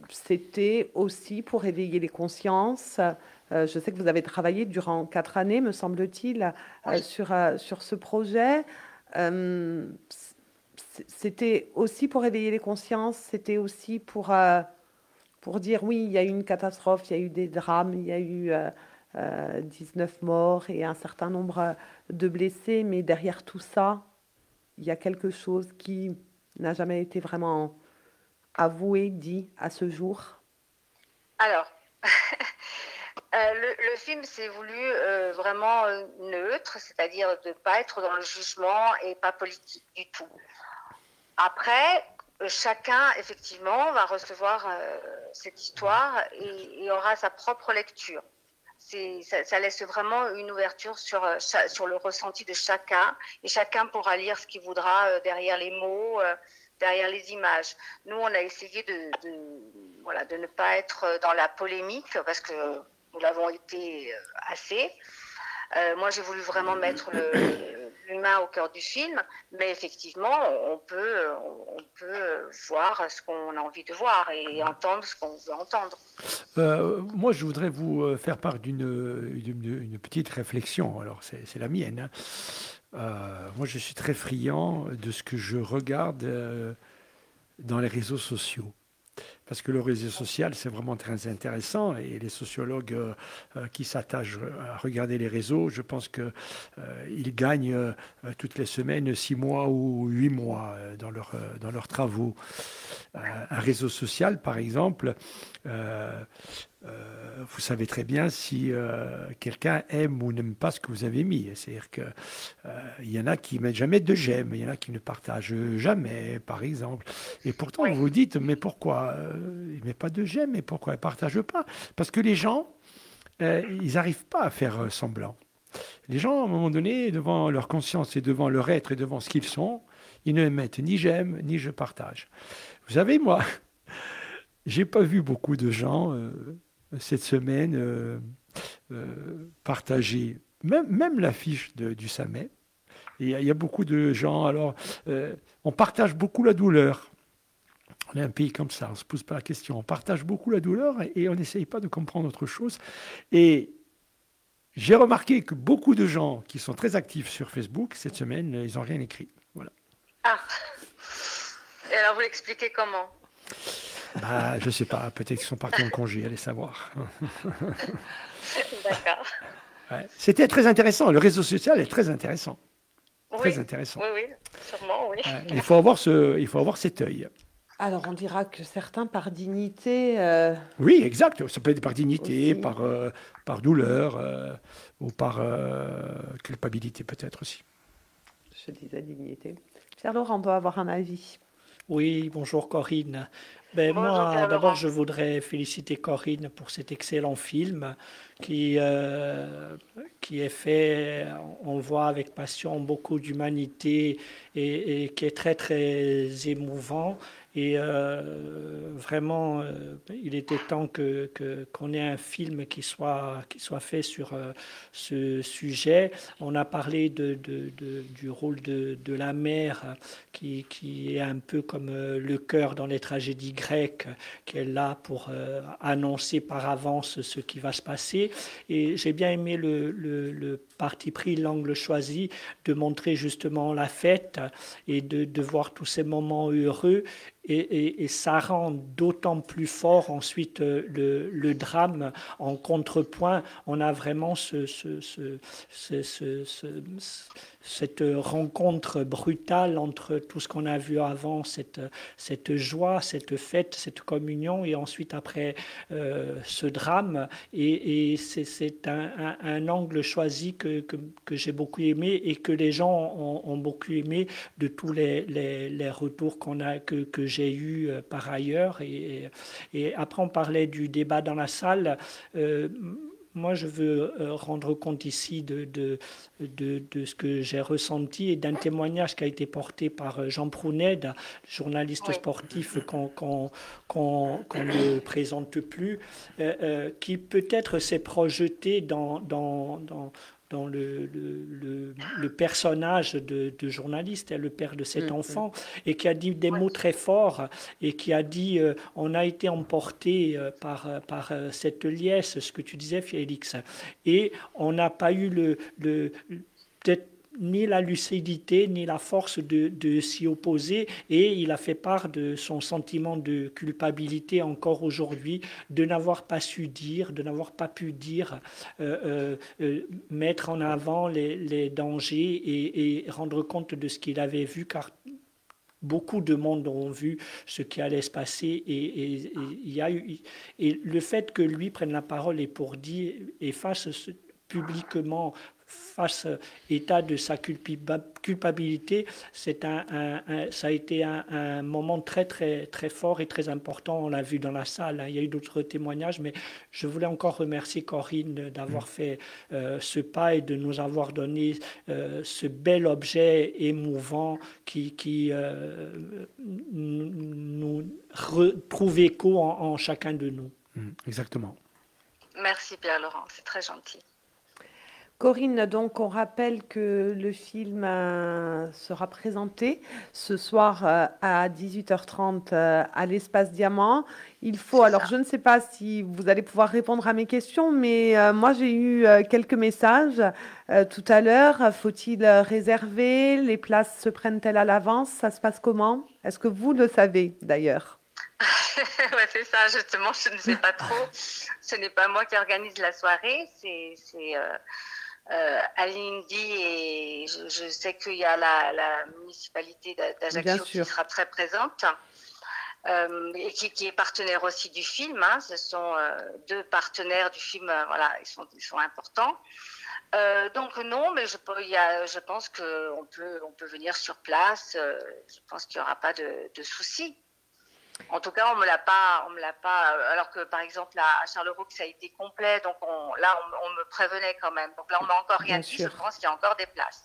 c'était aussi pour éveiller les consciences? Euh, Je sais que vous avez travaillé durant quatre années, me semble-t-il, euh, sur, euh, sur ce projet. C'était aussi pour éveiller les consciences, c'était aussi pour, pour dire oui, il y a eu une catastrophe, il y a eu des drames, il y a eu 19 morts et un certain nombre euh, de blessés, mais derrière tout ça, il y a quelque chose qui n'a jamais été vraiment avoué, dit à ce jour. Alors, euh, le, film s'est voulu euh, vraiment euh, neutre, c'est-à-dire de ne pas être dans le jugement et pas politique du tout. Après, euh, chacun, effectivement, va recevoir euh, cette histoire et aura sa propre lecture. Ça, laisse vraiment une ouverture sur, euh, sur le ressenti de chacun et chacun pourra lire ce qu'il voudra euh, derrière les mots, euh, derrière les images. Nous, on a essayé de, voilà, de ne pas être dans la polémique parce que nous l'avons été assez. Moi, j'ai voulu vraiment mettre le- l'humain au cœur du film, mais effectivement, on peut, on peut voir ce qu'on a envie de voir et entendre ce qu'on veut entendre. Euh, moi, je voudrais vous euh, faire part d'une d'une- une petite réflexion. Alors, c'est la mienne. hein. Euh, moi, je suis très friand de ce que je regarde dans les réseaux sociaux. Parce que le réseau social, c'est vraiment très intéressant et les sociologues euh, euh, qui s'attachent à regarder les réseaux, je pense qu'ils gagnent euh, toutes les semaines six mois ou huit mois euh, dans, leur, euh, dans leurs travaux. Euh, un réseau social, par exemple, euh, euh, vous savez très bien si euh, quelqu'un aime ou n'aime pas ce que vous avez mis. C'est-à-dire qu'il y en a qui mettent jamais de j'aime, il y en a qui ne partagent jamais, par exemple. Et pourtant, Oui. vous vous dites, mais pourquoi euh, Il ne met pas de j'aime, mais pourquoi il ne partage pas? Parce que les gens, euh, ils n'arrivent pas à faire euh, semblant. Les gens, à un moment donné, devant leur conscience et devant leur être et devant ce qu'ils sont, ils ne mettent ni j'aime, ni je partage. Vous savez, moi, j'ai pas vu beaucoup de gens euh, cette semaine euh, euh, partager même, même l'affiche du Samet. Et Il y, a- il y a beaucoup de gens, alors, euh, on partage beaucoup la douleur. On est un pays comme ça, on ne se pose pas la question. On partage beaucoup la douleur et, et on n'essaye pas de comprendre autre chose. Et j'ai remarqué que beaucoup de gens qui sont très actifs sur Facebook, cette semaine, ils n'ont rien écrit. Voilà. Ah Et alors, vous l'expliquez comment? Bah, je sais pas, peut-être qu'ils sont partis en congé, allez savoir. D'accord. Ouais. C'était très intéressant. Le réseau social est très intéressant. Très Oui, intéressant. oui, oui, sûrement, oui. Ouais. Il, faut avoir ce, il faut avoir cet œil. Alors on dira que certains, par dignité, euh, Oui, exact. Ça peut être par dignité, Aussi. par, euh, par douleur euh, ou par euh, culpabilité peut-être aussi. je disais dignité. Pierre Laurent doit avoir un avis. Oui, bonjour Corinne. Ben, moi, d'abord, je voudrais féliciter Corinne pour cet excellent film qui, euh, qui est fait, on voit avec passion, beaucoup d'humanité et, et qui est très, très émouvant. Et euh, vraiment, euh, il était temps que, qu'on ait un film qui soit, qui soit fait sur euh, ce sujet. On a parlé du rôle de, de la mère qui, qui est un peu comme le cœur dans les tragédies grecques, qui est là pour annoncer par avance ce qui va se passer. Et j'ai bien aimé le- le parti pris, l'angle choisi, de montrer justement la fête et de, voir tous ces moments heureux. Et, ça rend d'autant plus fort ensuite euh, le, drame en contrepoint. On a vraiment ce- cette rencontre brutale entre tout ce qu'on a vu avant, cette, cette joie, cette fête, cette communion, et ensuite après euh, ce drame. Et, c'est, un, angle choisi que, que, j'ai beaucoup aimé et que les gens ont, beaucoup aimé de tous les, les, retours qu'on a, que, que j'ai eus euh, par ailleurs. Et, et, après, on parlait du débat dans la salle. Euh, moi, je veux euh, rendre compte ici de, de, de, de ce que j'ai ressenti et d'un témoignage qui a été porté par euh, Jean Prounet, journaliste Oui. sportif qu'on ne présente plus, euh, qui peut-être s'est projeté dans, dans, dans, dans le, le, le- le personnage de, de journaliste, le père de cet Mhm. enfant, et qui a dit des mots très forts et qui a dit euh, on a été emporté euh, par, euh, par cette liesse, ce que tu disais, Félix, et on n'a pas eu le, le peut-être ni la lucidité ni la force de, de s'y opposer et il a fait part de son sentiment de culpabilité encore aujourd'hui de n'avoir pas su dire, de n'avoir pas pu dire, euh, euh, euh, mettre en avant les, les dangers et, rendre compte de ce qu'il avait vu car beaucoup de monde ont vu ce qui allait se passer et, y a eu et le fait que lui prenne la parole et pour dire et fasse publiquement fasse état de sa culpabilité, c'est un, un- un- ça a été un, un moment très très très fort et très important. On l'a vu dans la salle. hein. Il y a eu d'autres témoignages, mais je voulais encore remercier Corinne d'avoir fait euh, ce pas et de nous avoir donné euh, ce bel objet émouvant qui, qui euh, nous, nous retrouve écho en, en chacun de nous. Mm, Exactement. Merci Pierre-Laurent, c'est très gentil. Corinne, donc on rappelle que le film euh, sera présenté ce soir euh, à 18h30 euh, à l'espace Diamant. Il faut, alors je ne sais pas si vous allez pouvoir répondre à mes questions, mais moi j'ai eu quelques messages tout à l'heure. Faut-il réserver? Les places se prennent-elles à l'avance? Ça se passe comment? Est-ce que vous le savez d'ailleurs? Ouais, c'est ça, justement, je ne sais pas trop. Ce n'est pas moi qui organise la soirée, c'est, euh, Alindy et je, je sais qu'il y a la, la municipalité d'Ajaccio qui sera très présente. euh, et qui, qui est partenaire aussi du film. hein. Ce sont euh, deux partenaires du film, euh, voilà, ils sont, ils sont importants. Donc non, mais je, peux- il y a, je pense qu'on peut, on peut venir sur place. je pense qu'il n'y aura pas de, de soucis. En tout cas, on me l'a pas, on me l'a pas. euh, Alors que par exemple là, à Charleroi, ça a été complet, donc on, là, on, on me prévenait quand même. Donc là, on m'a encore rien Bien dit. sûr. Je pense qu'il y a encore des places.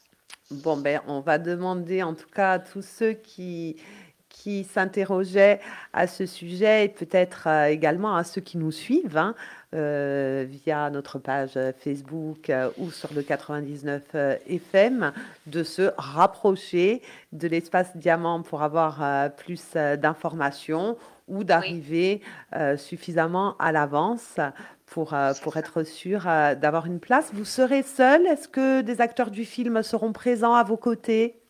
Bon, ben, on va demander en tout cas à tous ceux qui, qui s'interrogeaient à ce sujet et peut-être euh, également à ceux qui nous suivent hein, euh, via notre page Facebook euh, ou sur le 99 euh, FM de se rapprocher de l'espace diamant pour avoir plus d'informations ou d'arriver suffisamment à l'avance pour, pour être sûr d'avoir une place. Vous serez seul? Est-ce que des acteurs du film seront présents à vos côtés?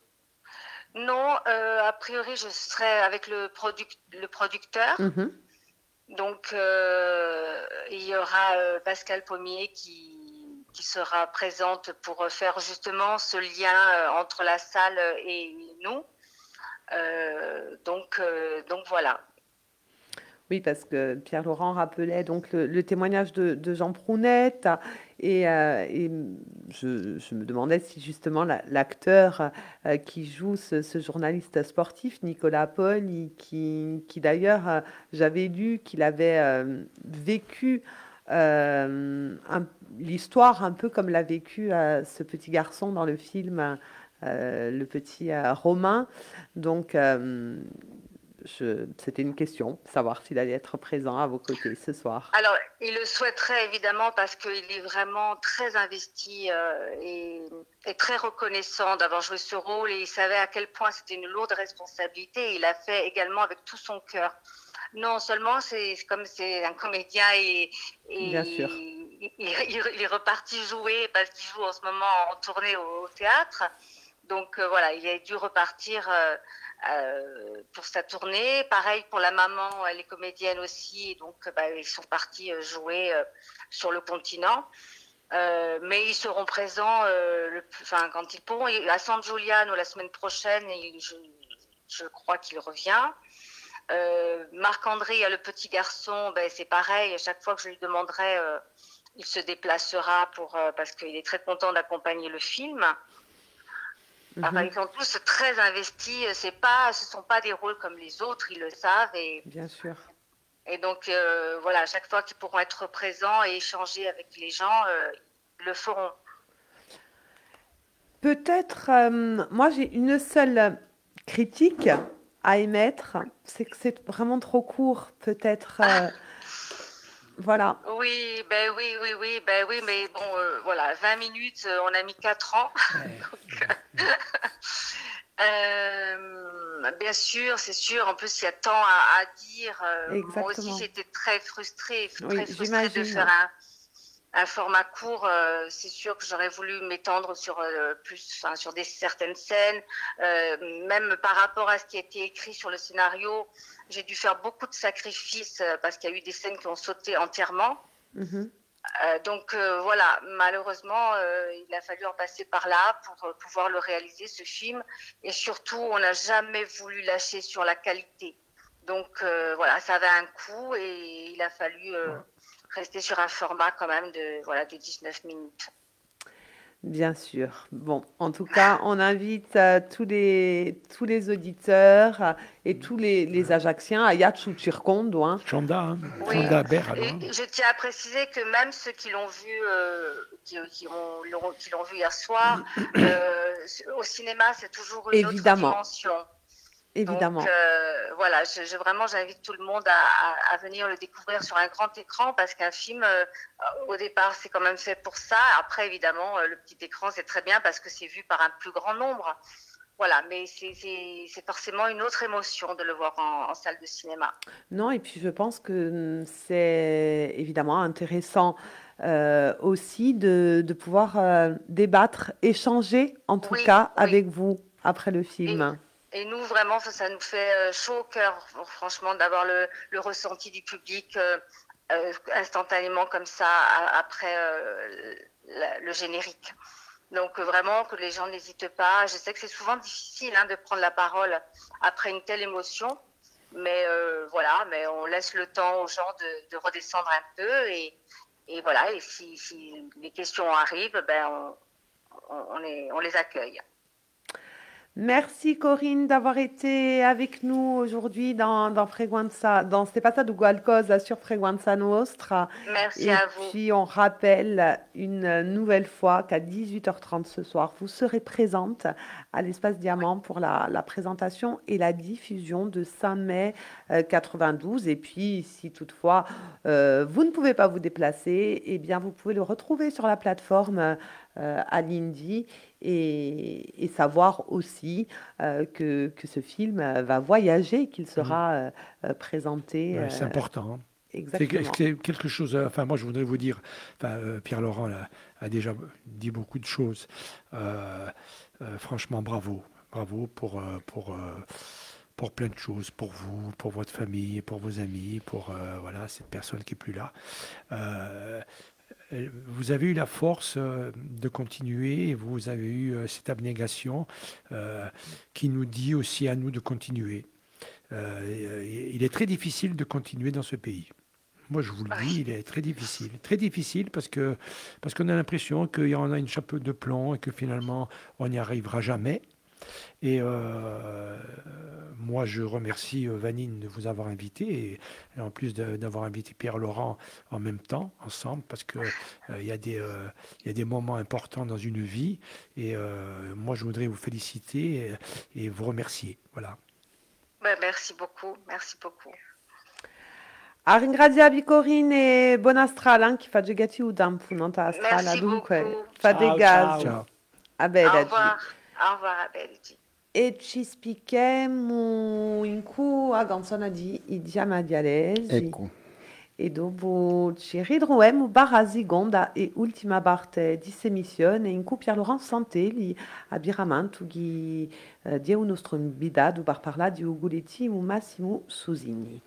Non, a priori, je serai avec le, produc- le producteur. Mhm. Donc, euh, il y aura euh, Pascal Pommier qui, qui sera présente pour faire justement ce lien euh, entre la salle et nous. Donc, donc voilà. Oui, parce que Pierre-Laurent rappelait donc le, témoignage de, de Jean Prounette et, euh, je, me demandais si justement la- l'acteur euh, qui joue ce, journaliste sportif, Nicolas Paul, qui, d'ailleurs, euh, j'avais lu qu'il avait vécu l'histoire un peu comme l'a vécu ce petit garçon dans le film, le petit Romain. Donc, c'était une question, savoir s'il allait être présent à vos côtés ce soir. Alors, il le souhaiterait évidemment parce qu'il est vraiment très investi euh, et, et très reconnaissant d'avoir joué ce rôle et il savait à quel point c'était une lourde responsabilité. Il l'a fait également avec tout son cœur. Non seulement c'est c'est comme c'est un comédien et, et Bien sûr. Il, il- il est reparti jouer parce qu'il joue en ce moment en tournée au, au théâtre. Donc euh, voilà, il a dû repartir euh, euh, pour sa tournée. Pareil pour la maman, elle est comédienne aussi, donc euh, bah, ils sont partis euh, jouer sur le continent. Mais ils seront présents quand ils pourront. À San Giuliano la semaine prochaine, et je, crois qu'il revient. Marc-André, le petit garçon, ben, c'est pareil. À chaque fois que je lui demanderai, il se déplacera pour, parce qu'il est très content d'accompagner le film. Enfin, Mhm, ils sont tous très investis. C'est pas, ce sont pas des rôles comme les autres, ils le savent. Et, Bien sûr. et donc, euh, voilà, à chaque fois qu'ils pourront être présents et échanger avec les gens, euh, ils le feront. Peut-être, euh, moi j'ai une seule critique à émettre, c'est que c'est vraiment trop court, peut-être. euh, voilà. Oui, ben oui, oui, oui, ben oui, mais bon, euh, voilà, 20 minutes, euh, on a mis 4 ans. Euh, bien sûr, c'est sûr. En plus, il y a tant à, à dire. Euh, moi aussi, Exactement. j'étais très frustrée, Oui, très frustrée de faire un, un format court. Euh, c'est sûr que j'aurais voulu m'étendre sur euh, plus, enfin, sur des certaines scènes, Euh, même par rapport à ce qui a été écrit sur le scénario. J'ai dû faire beaucoup de sacrifices parce qu'il y a eu des scènes qui ont sauté entièrement. Mhm. Euh, donc voilà, malheureusement, il a fallu en passer par là pour pouvoir le réaliser, ce film. Et surtout, on n'a jamais voulu lâcher sur la qualité. Donc voilà, ça avait un coût et il a fallu rester sur un format quand même de, voilà, de 19 minutes. Bien sûr. Bon, en tout cas, on invite euh, tous les tous les auditeurs euh, et tous les, les Ajacciens à Yachu Circondo, hein. Chanda, hein. Oui. Chanda Ber, alors, Et hein. je tiens à préciser que même ceux qui l'ont vu, euh, qui, qui ont- l'ont qui l'ont vu hier soir, euh, au cinéma, c'est toujours une Évidemment. autre dimension. Évidemment. Donc euh, voilà, je, je- vraiment j'invite tout le monde à, à- à venir le découvrir sur un grand écran parce qu'un film, euh, au départ, c'est quand même fait pour ça. Après, évidemment, euh, le petit écran, c'est très bien parce que c'est vu par un plus grand nombre. Voilà, mais c'est- forcément une autre émotion de le voir en, en salle de cinéma. Non, et puis je pense que hum, c'est évidemment intéressant euh, aussi de, de pouvoir débattre, échanger en tout Oui, cas oui. avec vous après le film. Et nous, vraiment, ça, nous fait euh, chaud au cœur, franchement, d'avoir le, ressenti du public euh, euh, instantanément comme ça après le générique. Donc vraiment que les gens n'hésitent pas. Je sais que c'est souvent difficile hein, de prendre la parole après une telle émotion, mais voilà, mais on laisse le temps aux gens de, de redescendre un peu et, et voilà. Et si, les questions arrivent, ben on les accueille. Merci Corinne d'avoir été avec nous aujourd'hui dans, dans Freguanza, dans C'est pas ça du Qualcosa sur Freguanza Nostra. Merci Et à vous. puis on rappelle une nouvelle fois qu'à 18h30 ce soir, vous serez présente à l'espace Diamant pour la, la présentation et la diffusion de 5 mai euh, 92. Et puis si toutefois euh, vous ne pouvez pas vous déplacer, eh bien vous pouvez le retrouver sur la plateforme à l'Indie et, et savoir aussi euh, que, que ce film euh, va voyager, qu'il sera euh, euh, présenté. Ouais, c'est euh, important. hein. Exactement. c'est quelque chose. euh, Enfin, moi, je voudrais vous dire. Enfin, euh, Pierre Laurent là, a déjà dit beaucoup de choses. Euh, euh, franchement, bravo, bravo pour euh, pour euh, pour plein de choses, pour vous, pour votre famille, pour vos amis, pour euh, voilà cette personne qui est plus là. Euh, euh, vous avez eu la force euh, de continuer vous avez eu euh, cette abnégation euh, qui nous dit aussi à nous de continuer. Euh, il est très difficile de continuer dans ce pays. Moi, je vous le dis, il est très difficile. Très difficile parce que parce qu'on a l'impression qu'il y en a une chapeau de plomb et que finalement, on n'y arrivera jamais. Et euh, moi, je remercie euh, Vanine de vous avoir invité et, et en plus d'avoir invité Pierre Laurent en même temps, ensemble, parce que euh, il y, a des, euh, y a des moments importants dans une vie. Et euh, moi, je voudrais vous féliciter et, et vous remercier. Voilà. Ben, merci beaucoup, merci beaucoup. A ringraziavi Corinne e buona strada anche fa gigati u dampu non ta strada dunque fa dei gas ciao. a bella au revoir Abelgi. e ci spichiamo in cui a canzone di Idiama Dialesi Ecco. e dopo ci ridroviamo barra seconda e ultima parte di semissione in cui Pierre-Laurent Santelli a Biramantu di eh, di un nostro invitato per parlare di Uguletti u Massimo Susini.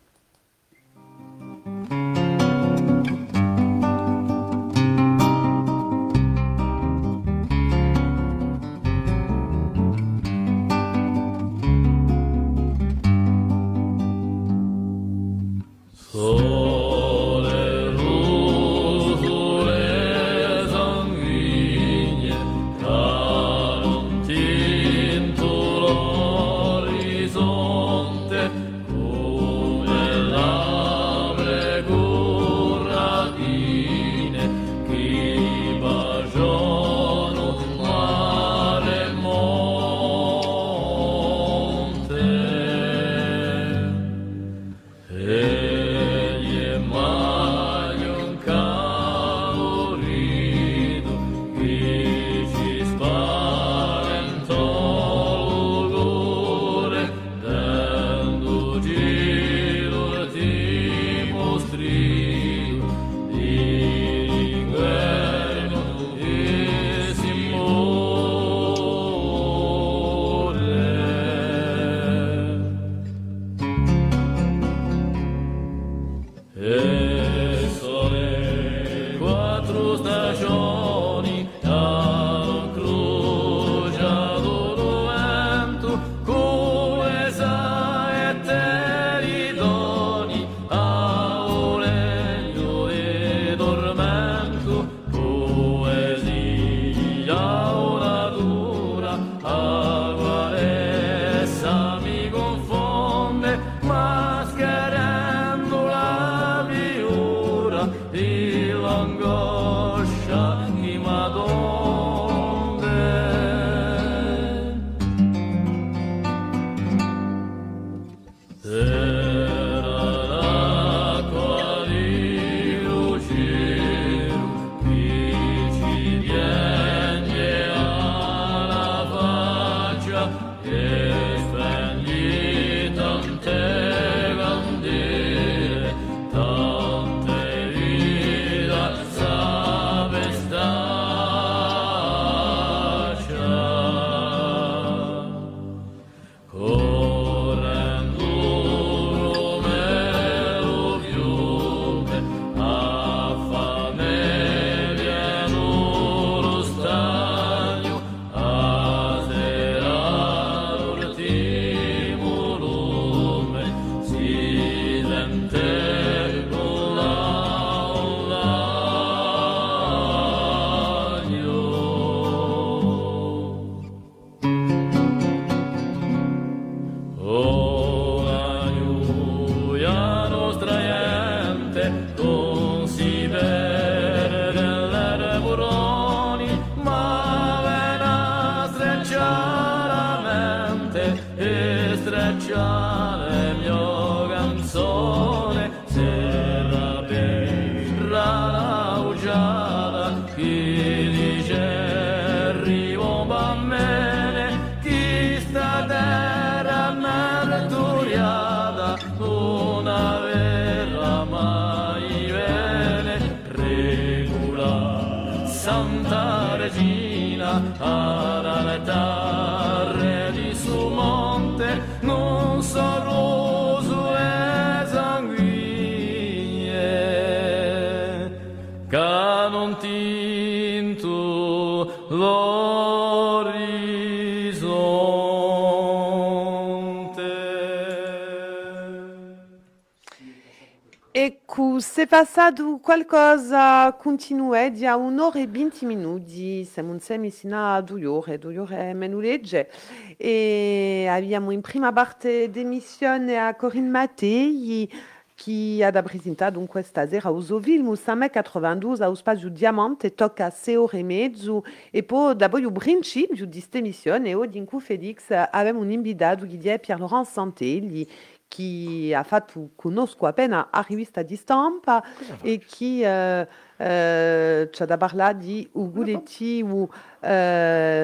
Se passado qualcosa continue di a un'ora e 20 minuti, siamo insieme sino a due ore, due ore meno legge. E abbiamo in prima parte d'emissione a Corinne Mattei, che ha presentato dunque stasera a Usovil, Mussame 92, a Spazio Diamante, tocca 6 ore e mezzo. E poi, dopo il principio di questa emissione, oggi in cui Felix abbiamo un invitato che è Pierre Laurent Santelli, che ha fatto, conosco appena a rivista di stampa e che eh, eh, ci ha parlato di Uguletti o eh,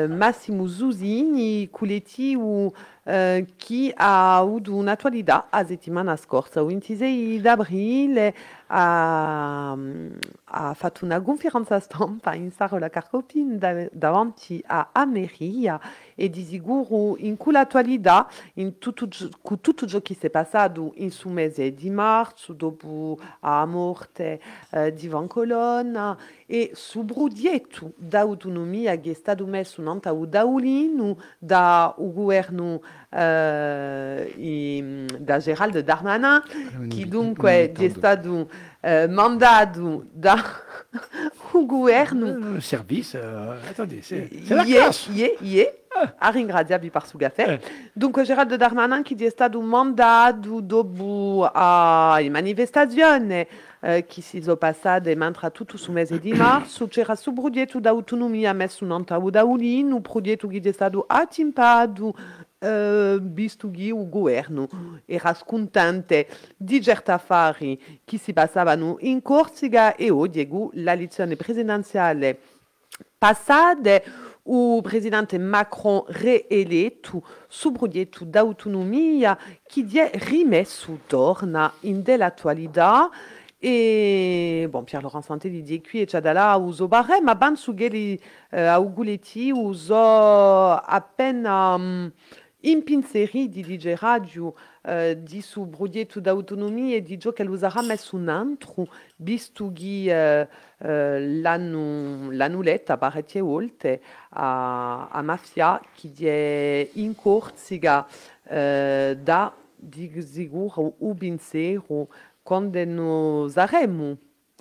Massimo Zusini, Culetti eh, che ha avuto un'attualità la settimana scorsa, il 26 aprile ha, ha fatto una conferenza stampa in Sarola Carcopin da- davanti a Ameria e di in quell'attualità, in tutto, con tutto ciò che si è in su mese di marzo, dopo la morte eh, di Van Colonna e su brudietto d'autonomia che stato messo in o Daulino da o governo eh, i- da Geraldo Darmanin, che dunque è stato mandato da governo Le service, euh, attendez, c'est la classe. ie, ie, a ringraziarvi per suo caffè. Eh. Dunque Geraldo Darmanin che è stato mandato dopo alle manifestazioni eh, che si sono passate mentre tutto su mese di marzo c'era su progetto d'autonomia messo in antavo da Ulin, un è stato attimpato eh, visto che il governo era scontente di certi affari che si passavano in Corsica e oggi la lezione presidenziale. Passate o presidente Macron reeletto su progetto d'autonomia che è rimesso torna in dell'attualità e bon, Pierre Laurent Santé di dit qui e Chadala uso barre ma ban su geli uh, auguletti uso appena um, in pinseri di DJ Radio uh, di su progetto d'autonomia e di gio che lo sarà messo un visto che uh, uh, letta parecchie volte a, a Mafia che è in corsica uh, da di sicuro un pensiero quando noi saremo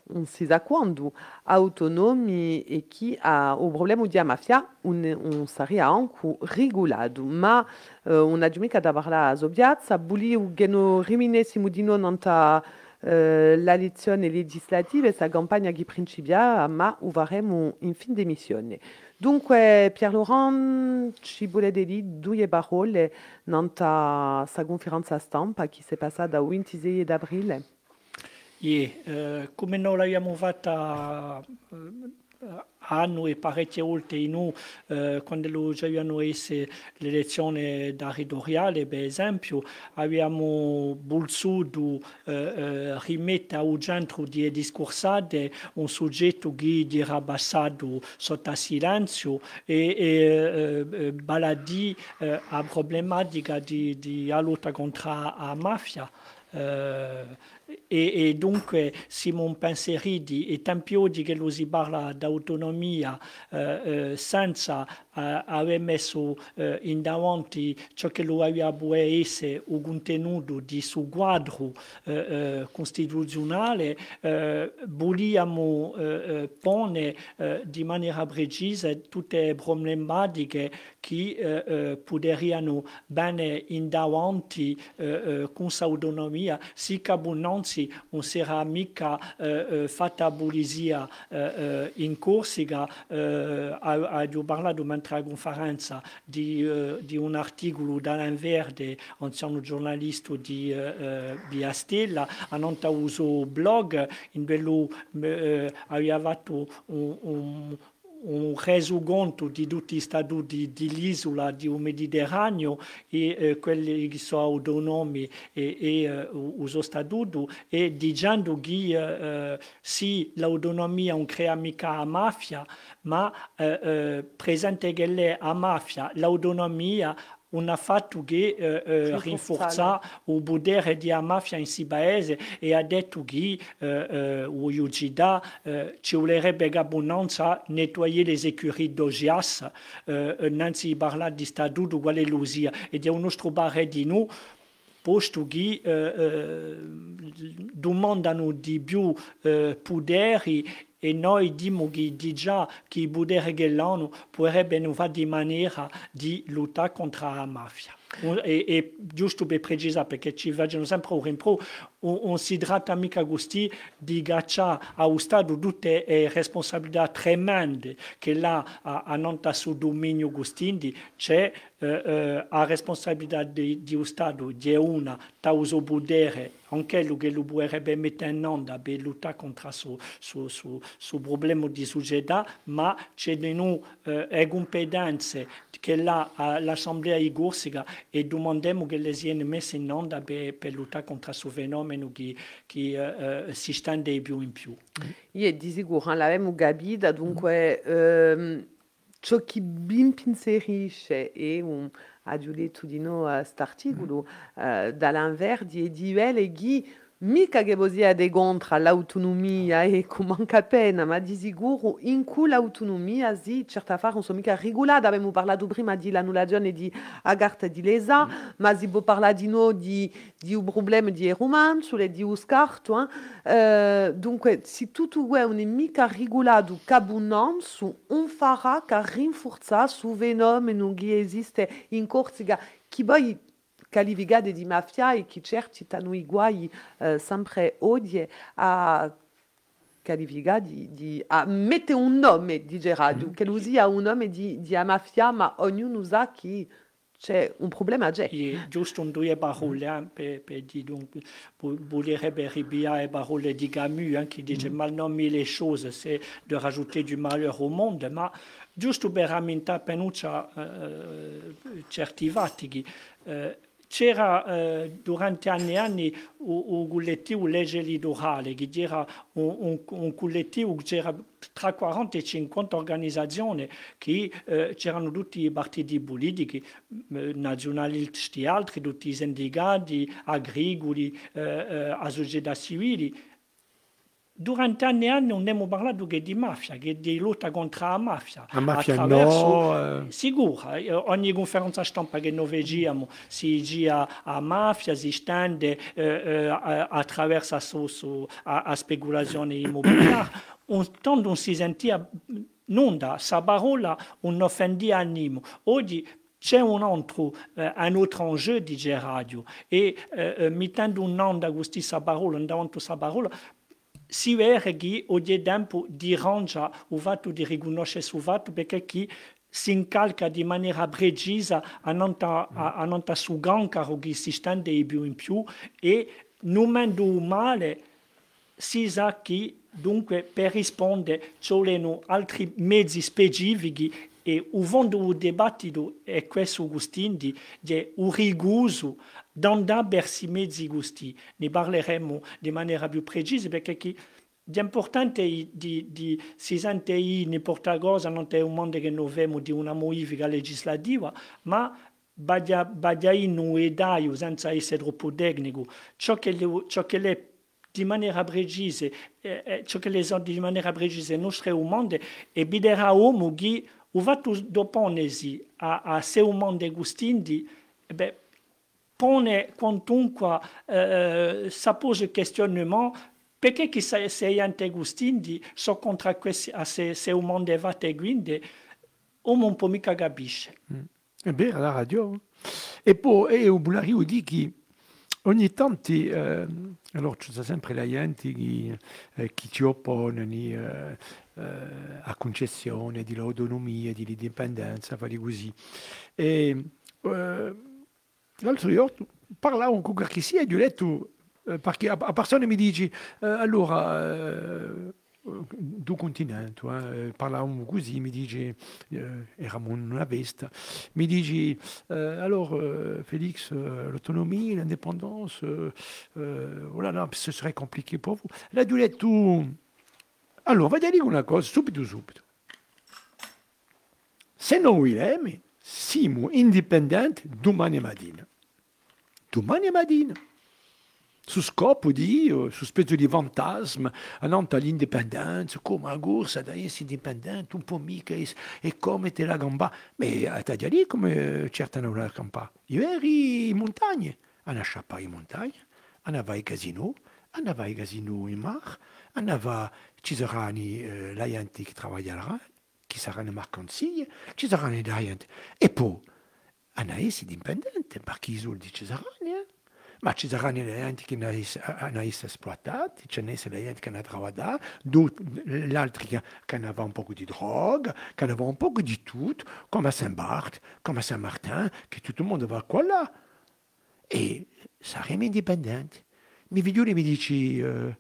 non si sa quando autonomi e che ha o problema di mafia un, un sarebbe anche regolato ma uh, una giumica da parlare a Sobiazza buli u geno riminessimo di non anta uh, la lezione legislativa sa campagna che principia ma u varemo in fin de missione Dunque, Pierre Laurent ci volete dire due parole nella sa conferenza stampa che si è passata il 26 aprile. Yeah, eh, come noi l'abbiamo fatta eh, anno e parecchie volte in noi, eh, quando lo abbiamo essere l'elezione territoriale, per esempio, abbiamo voluto eh, eh, rimettere al centro di discorsate un soggetto che era passato sotto silenzio e, e eh, baladì eh, a problematica di, di lotta contro la mafia. Eh, e, e, dunque Simon Penseridi e Tempiodi che lo si parla d'autonomia eh, eh, senza eh, aver messo eh, in davanti ciò che lo aveva essere il contenuto di suo quadro eh, eh, costituzionale vogliamo pone di maniera precisa tutte le problematiche che potrebbero bene in davanti con l'autonomia si cabunano Nancy non sarà mica eh, eh, fatta polizia eh, in Corsica, eh, ho parlato conferenza di, eh, di un articolo d'Alain Verde, anziano giornalista di eh, Via Stella, hanno uso blog in quello eh, aveva fatto un, un un resoconto di tutti i statuti dell'isola di un Mediterraneo e eh, quelli che sono autonomi e, e uh, uso statuto. E dicendo che uh, sì l'autonomia non crea mica la mafia ma uh, presente che lei a mafia l'autonomia una fatto che eh, eh, rinforza il potere della mafia in si paese e ha detto che eh, o Yugida eh, ci vorrebbe abbondanza nettoyare le écuries d'Ogias, eh, non si parla di statuto quale l'usia ed è un nostro barre di noi posto che eh, eh, domandano di più eh, poderi e noi diciamo che già che il potere dell'ONU potrebbe non fare di maniera di lottare contro la mafia. E, e giusto per precisare, perché ci facciano sempre un rimpro, on, on si tratta mica gusti di gaccia a un Stato tutte le responsabilità tremende che là a, a non sul dominio gustindi c'è a responsabilità di, di un Stato di una tauso potere anche lui che lo potrebbe mettere in onda per lottare contro su, su, su, su problema di società ma c'è di noi eh, competenze che là all'Assemblea di Corsica e domandiamo che le siano messe in onda per, per lottare contro questo fenomeno che, che uh, si stende più in più. L'abbiamo capito, dunque mm. um, ciò che ben penserisce è un di noi questo articolo mm. uh, dall'Anverdi e di Vele che mica che posia de contra l'autonomia e come appena, ma di sicuro in cui l'autonomia sì, certa fare non sono mica regolata, abbiamo parlato prima di l'annullazione di Agartha di Lesa, mm. ma si può parlare di noi di, di un problema di romanzo, di un scarto, eh? uh, dunque se tutto è non è mica regolato cabunanzo, non farà che rinforzare su fenomeno che esiste in Corsica, che poi qualificate di mafia e che certi hanno i guai eh, sempre odie a qualificare di, di a mettere un nome di Gerardo, mm. che lui sia un nome di, di mafia, ma ognuno sa che c'è un problema c'è. E giusto un due parole per, per dire, donc, volerebbe ripiare le parole di Camus, hein, qui dice mm. mal nommer les choses, c'est de rajouter du malheur au monde, ma giusto per rammentare penuccia eh, certi fatti, eh, c'era eh, durante anni e anni un collettivo Legge Lidorale, che era un, collettivo che c'era tra 40 e 50 organizzazioni che eh, c'erano tutti i partiti politici, eh, nazionalisti e altri, tutti i sindicati, agricoli, eh, eh, a società civili, Durante anni e anni non abbiamo parlato che di mafia, che di lotta contro la mafia. La mafia attraverso, no, eh. Eh, ogni conferenza stampa che noi vediamo si gira a mafia, si stende eh, eh, attraverso la so- so- a, a speculazione immobiliare. Un, tanto non si sentiva, non da, sa parola non offendia animo. Oggi c'è un altro, eh, un altro enjeu di radio e eh, eh, mettendo un nome da questa parola, davanti a questa parola, si vede che ogni tempo diranja o fatto di riconoscere il fatto perché chi si incalca di maniera precisa a non ta, a, a non ta su gancaro che si stende di più in più e numendo male si sa che dunque per rispondere ci vogliono altri mezzi specifici e il fondo del dibattito è questo Agustin di, un rigoso d'andare verso i mezzi gusti. Ne parleremo di maniera più precisa perché chi, di importante di, di si sente in porta cosa non è un mondo che noi vediamo di una modifica legislativa, ma badia, badia in un edaio senza essere troppo tecnico. Ciò che, le, ciò che le di maniera precisa, eh, eh, ciò che le di maniera precisa mondo e bidera uomo che o fatto d'opponersi a, a se un mondo gustindi, eh beh, pone quantunque eh, sa pose questionnement perché che sei, sei antegustindi so contro questi se, se un mondo va te quindi un po' mica capisce È vero, la radio. E poi e o Bulario di che ogni tanto, eh, allora c'è sempre la gente che, eh, che ci oppone eh, eh, a concessione dell'autonomia, dell'indipendenza, fare così. E, eh, l'altro parlavo con qualche sia e gli ho detto, eh, perché a, a persone mi dici, eh, allora, eh, du continente, eh, parlavamo così, mi dice, eh, eravamo una vesta, mi dici, eh, allora Félix, l'autonomie, l'indépendance, euh, voilà, no, ce serait compliqué pour vous. Là, gli ho detto, allora, vai a dire una cosa, subito, subito. Se noi Wilhelm siamo indipendenti domani mattina, domani mattina, su scopo di, eh, su specie di fantasma, non all'indipendenza, come a corsa da essere indipendente, un po' mica, e, e come te la gamba. Ma eh, ti già lì come certa non la gamba. Ieri in montagna, hanno sciappato in montagna, hanno vai ai casino, hanno vai ai casino in mare, hanno va, ci saranno eh, la gente che lavorerà, ci saranno mercanzie, ci saranno la gente. E poi, hanno essere indipendente, perché i soldi ci saranno, eh? ma ci saranno le gente che hanno essere esploitati, ce ne sono le gente che hanno lavorato, gli altri che, che hanno un po' di droga, che hanno un po' di tutto, come a Saint-Barth, come a Saint-Martin, che tutto il mondo va là. E saremo indipendenti. Mi figlioli mi dici, eh,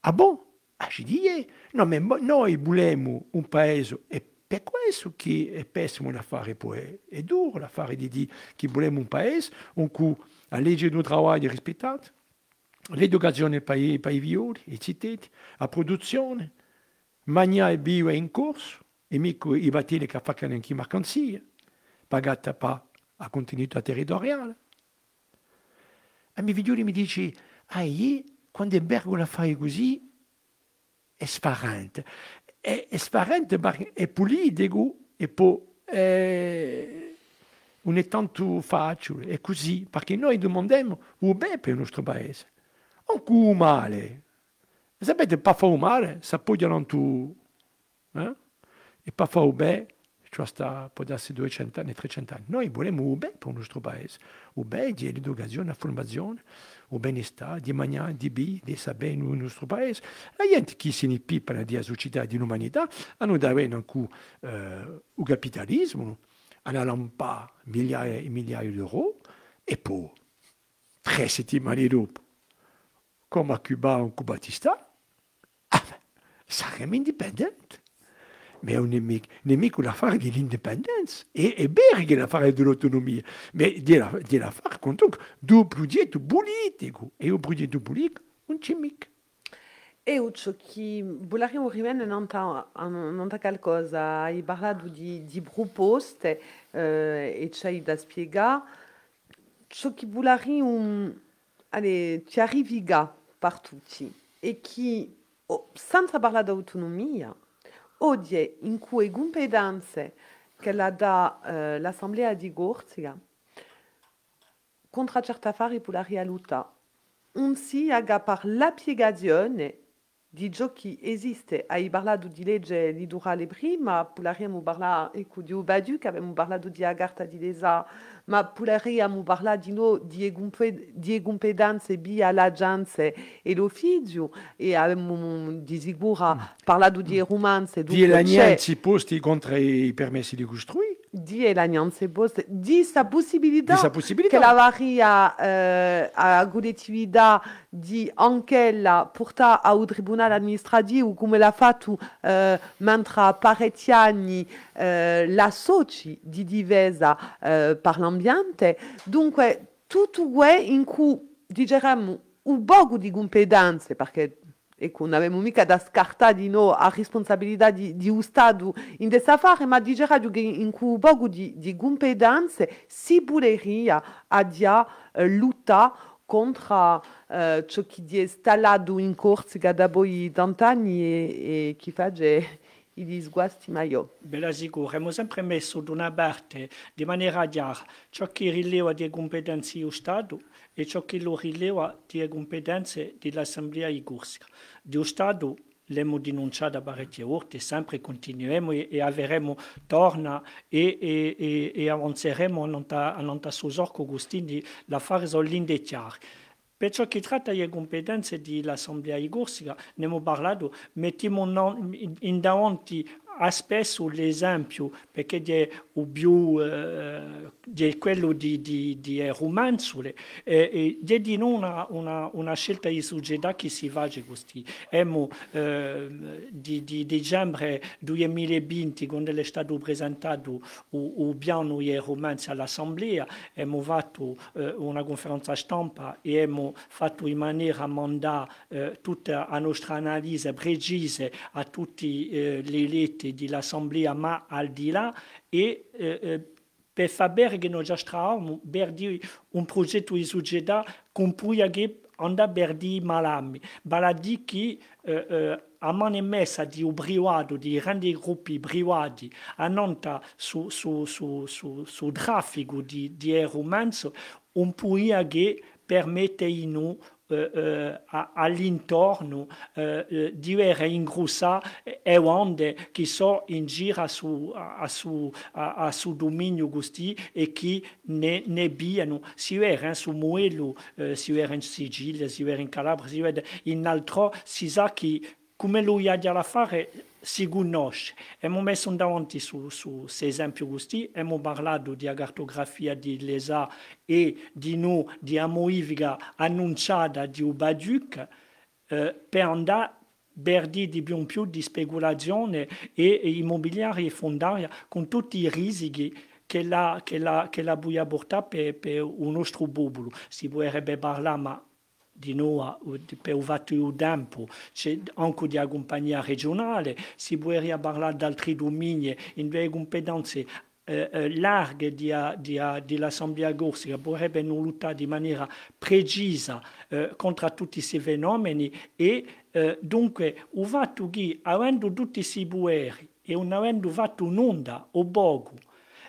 ah bon? Ah, ci dico, no, ma mo- noi vogliamo un paese, e per questo che è pessimo l'affare, poi è, è duro l'affare di dire che vogliamo un paese in cui la legge del lavoro è rispettata, l'educazione per i violi, i cittadini, la produzione, magna e bio è in corso, e mica i battili che fanno anche mercanzie, pagata per la continuità territoriale. E mi figlioli mi dice, ah, io, quando Bergo la fai così, è sparente. È, è sparente perché è politico e eh, non è tanto facile, è così, perché noi domandiamo il bene per il nostro paese, anche il male. Sapete, per fare il male, si appoggiano tu, eh? e per fare il bene, cioè sta, può darsi 200 anni, 300 anni. Noi vogliamo il bene per il nostro paese, il bene di l'educazione, la formazione, il benestare, di mangiare, di bere, di sapere nel nostro paese. La gente che si ne pipa di l'umanità hanno da avere anche eh, il capitalismo, pas migliaia e e come a Cuba o Cubatista, ah, saremo indipendenti. Ma è un nemico, nemico l'affare dell'indipendenza e è vero che l'affare dell'autonomia, ma di la- di l'affare comunque do progetto politico e un progetto politico non c'è mica. Eu ciò che volevo rimane non ta, non ta qualcosa, hai parlato di, di proposte eh, e c'hai da spiegare. Ciò che volevo un, allez, ci arriviga per tutti e che oh, senza parlare di oggi in cui competenze che la dà eh, l'Assemblea di Gorzia, contro certi affari per la non si aga per la piegazione di ciò che esiste. Hai parlato di legge litorale prima, potremmo parlare ecco, di Ubaduc, abbiamo parlato di Agartha di Lesa, ma potremmo parlare di, no, di, egumpe, di egumpedanze via l'agenzia e l'ufficio, e abbiamo di sicuro parlato di romanze. Di l'agnianzi posti contro i permessi di costruire, di l'agnianze poste, di sa possibilità sa che possibilità. la varia eh, a collettività di anche la porta al tribunale amministrativo come l'ha fatto eh, mentre parecchi anni eh, la soci di difesa eh, per l'ambiente. Dunque, tutto questo in cui diciamo un poco di competenze, perché ecco, non abbiamo mica da scartare di no a responsabilità di, di un Stato in questo affare, ma diciamo che in cui un poco di, di competenze si potrebbe a eh, lottare contro eh, ciò che è installato in Corsica da poi tant'anni e, e che fa che i disguasti maggiori. Bella sicuro, abbiamo sempre messo da una parte di maniera chiara ciò che rileva di competenze dello Stato e ciò che lo rileva di competenze dell'Assemblea di Corsica. Dello Stato l'abbiamo denunciato parecchie volte, sempre continueremo e, e avremo torna e, e, e, avanzeremo non ta, non ta l'affare sono linde chiare. Per ciò che tratta le competenze dell'Assemblea di Corsica, ne abbiamo parlato, mettiamo in davanti a spesso l'esempio, perché è più eh, quello di, di, di romanzole, e, e di una, una, una scelta di società che si fa così. Abbiamo eh, di, di dicembre 2020, quando è stato presentato il piano di romanzo all'Assemblea, abbiamo fatto eh, una conferenza stampa e abbiamo fatto in maniera mandare eh, tutta la nostra analisi precisa a tutti eh, le eletti dell'Assemblea, al di là, e eh, per far bene che noi già stavamo per dire un progetto di società con cui andare per dire malami, maladi che eh, eh, a mano messa di ubriato, di grandi gruppi privati, a nonta su, su, su, su, su traffico di, di romanzo, un po' che permette a noi all'intorno eh, eh, di avere ingrossare e onde che sono in giro su, a, su, a, a gusti e che ne, ne biano. Si era su Muello, eh, si era in Sicilia, si era in Calabria, si era in altro, si sa che come lui ha da fare si conosce. Abbiamo messo davanti su, su questi esempi questi, abbiamo parlato di cartografia di Lesa e di noi, di Amoiviga annunciata di Ubaduc, eh, per andare di in più di speculazione e, e immobiliare e fondaria con tutti i rischi che la, che la, che la buia porta per, per un nostro. Si potrebbe parlare, ma di noi per fatto di tempo, c'è anche di compagnia regionale, si può parlare di altri domini, in due competenze eh, eh, larghe di, di, dell'Assemblea Gorsica potrebbe non lottare in maniera precisa eh, contro tutti questi fenomeni e eh, dunque il fatto che avendo tutti questi bueri e non avendo fatto un'onda o poco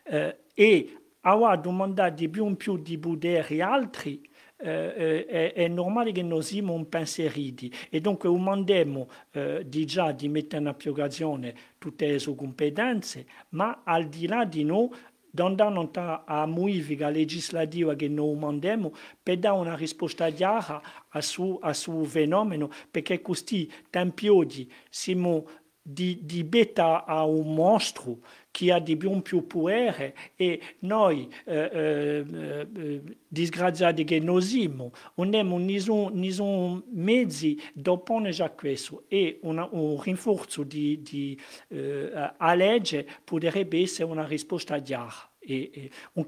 eh, e aveva domandato di più in più di potere altri, eh, è, è, normale che noi siamo un penseriti e dunque mandiamo eh, di già di mettere in applicazione tutte le sue competenze, ma al di là di noi andando a modifica legislativa che noi mandiamo per dare una risposta chiara a su, a su fenomeno, perché così tempi oggi siamo di, di beta a un mostro che ha di più più potere e noi eh, eh, eh, disgraziati che non siamo, non abbiamo nessun mezzi opporre già questo e una, un rinforzo di, di eh, a legge potrebbe essere una risposta chiara. E, e un,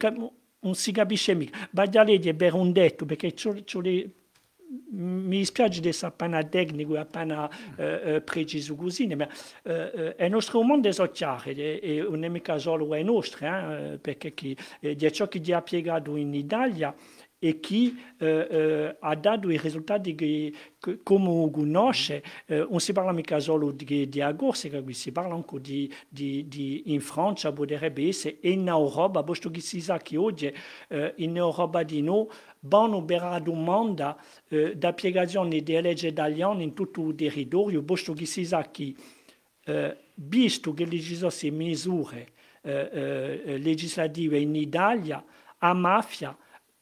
non si capisce mica. Baglialeggi è un detto perché c'ho le mi dispiace di essere appena tecnico e appena eh, eh, preciso così, ma eh, eh, il nostro mondo è chiaro e non è mica solo il nostro, eh, perché chi, eh, di ciò che ha piegato in Italia e che eh, eh, ha dato i risultati che, non si parla mica solo di, si parla anche di, di, in Francia, potrebbe essere, e in Europa, posto che si sa che oggi in Europa di noi vanno per la domanda da piegazione di legge italiane in tutto territorio, posto che si sa che, visto che legislasse misure legislative in Italia, mafia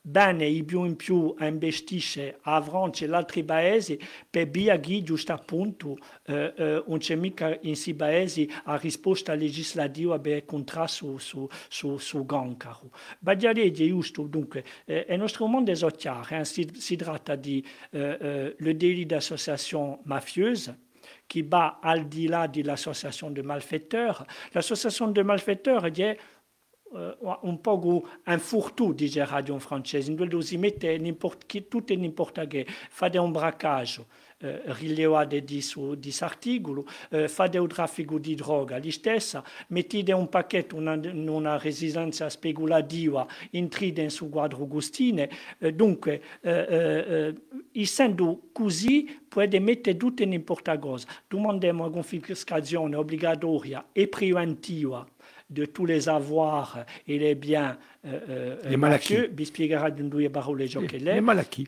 bene i più in più investisce a Francia e altri paesi per via che giusto appunto eh, eh, non c'è mica in questi paesi a risposta legislativa per contrasto su, su, su Gancaro. Bagliare è giusto, dunque, eh, il nostro mondo è chiaro, eh, si, si, tratta di eh, eh, le délit d'association mafieuse, qui va al di là de l'association de malfaiteurs. L'association de malfaiteurs è un po' un furto, dice Radio francese, in cui si mette tutto e n'importa che, fate un braccaggio, eh, rilevate di, su, di articoli, eh, fate un traffico di droga, li stessa, mettete un pacchetto, una, una resistenza speculativa, intride su quadro Gustine, eh, dunque, eh, eh, essendo così, potete mettere tutto e n'importa cosa. Domandiamo una confiscazione obbligatoria e preventiva de tous les avoirs et les biens euh, les vi spiegherà di due parole ciò che lei. Les malacchi.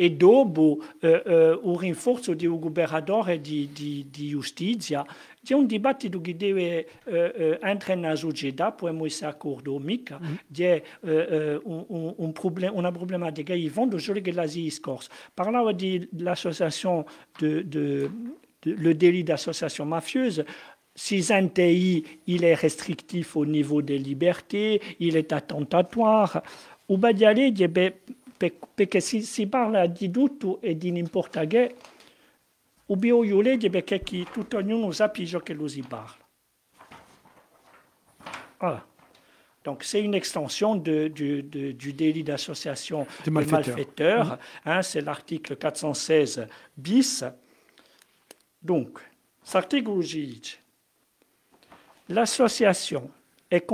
E dopo eh, eh, un rinforzo di un governatore di, di, di giustizia, c'è un dibattito che deve eh, entrare nella società, possiamo essere d'accordo mica, mm. c'è eh, un, un, un problem, una problematica vivante, solo che la si scorsa. Parlava dell'associazione, de, de, de, le délit d'association mafieuse, si un TI, il est restrictif au niveau des libertés, il est attentatoire, ou bien d'y aller, parce que si si parle di tutto e di n'importe che, ou bien io legge perché chi, tutto ognuno sappi ciò che lui si parle. Voilà. Donc, c'est une extension de, du, de, du délit d'association de malfaiteurs. malfaiteurs mmh. hein, c'est l'article 416 bis. Donc, cet article dit L'association est,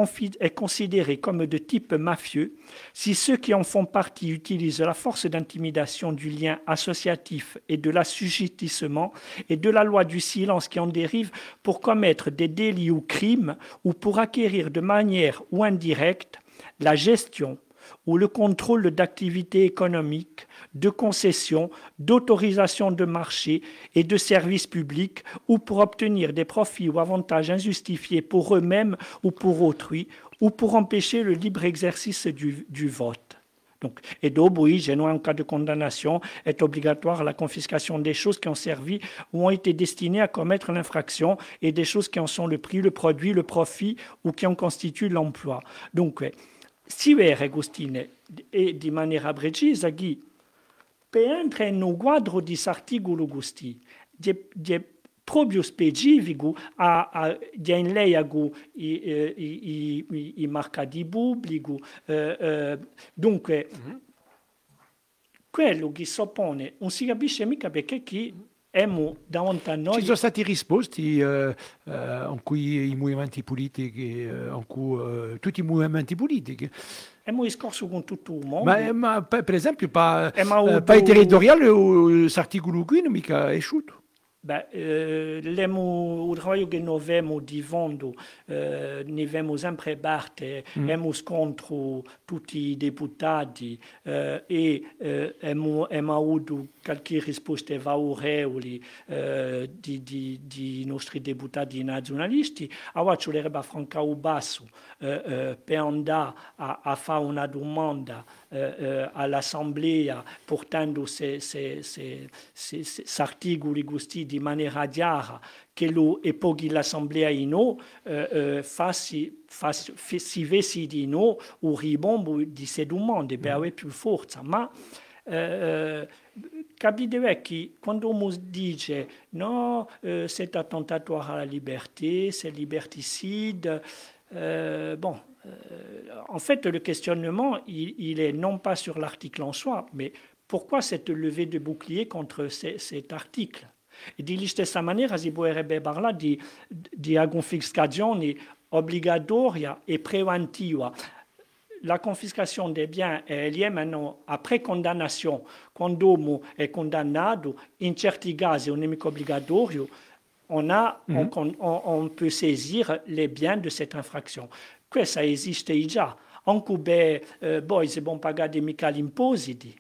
considérée comme de type mafieux si ceux qui en font partie utilisent la force d'intimidation du lien associatif et de l'assujettissement et de la loi du silence qui en dérive pour commettre des délits ou crimes ou pour acquérir de manière ou indirecte la gestion ou le contrôle d'activités économiques, de concessions, d'autorisation de marché et de services publics ou pour obtenir des profits ou avantages injustifiés pour eux-mêmes ou pour autrui ou pour empêcher le libre exercice du, vote. Donc, et d'obéir, en cas de condamnation, est obligatoire la confiscation des choses qui ont servi ou ont été destinées à commettre l'infraction et des choses qui en sont le prix, le produit, le profit ou qui en constituent l'emploi. Donc, si Agostine, e di maniera precisa che per entrare nel quadro di articolo è proprio specifico a, a, in lei i, i, i, i mercati pubblici. Eh, eh, dunque, mm-hmm. quello che suppone non si capisce mica perché chi Emo davanti a noi. Ci sono stati risposti eh, eh, in cui i movimenti politici, eh, in cui tutti i movimenti politici. Abbiamo discorso con tutto il mondo. Ma, ma per esempio, per, eh, eh, per i territoriali, questo articolo qui non è mica esciuto. Beh, eh, lemo, che noi abbiamo di fondo, eh, ne abbiamo sempre parte, mm. abbiamo scontro tutti i deputati eh, e eh, abbiamo, abbiamo avuto qualche risposta favorevoli eh, di, di, di nostri deputati nazionalisti. Ora ci Basso eh, eh, per andare a, a fare una domanda eh, all'Assemblea portando questi articoli gusti di maniera chiara che lui e poi l'assemblea in no eh, eh, fassi, fassi, si vesi di no un ribombo di se du mondo per avere più forza ma eh, capite che quando dice no, euh, c'est attentatoire à la liberté, c'est liberticide, euh, bon, euh, en fait, le questionnement, il, il, est non pas sur l'article en soi, mais pourquoi cette levée de bouclier contre ces, cet article? Di stessa maniera si potrebbe parlare di, di confiscazione obbligatoria e preventiva. La confiscation des biens est liée maintenant après condamnation. Quand l'homme est condamné, in certi casi un nemico obbligatorio, on, a, mm -hmm. on, on, on, peut saisir les biens de cette infraction. Esiste già. Anche beh, eh, poi se bon pagare mica gli impositi,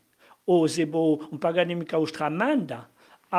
o se bon pagare mica la stramanda,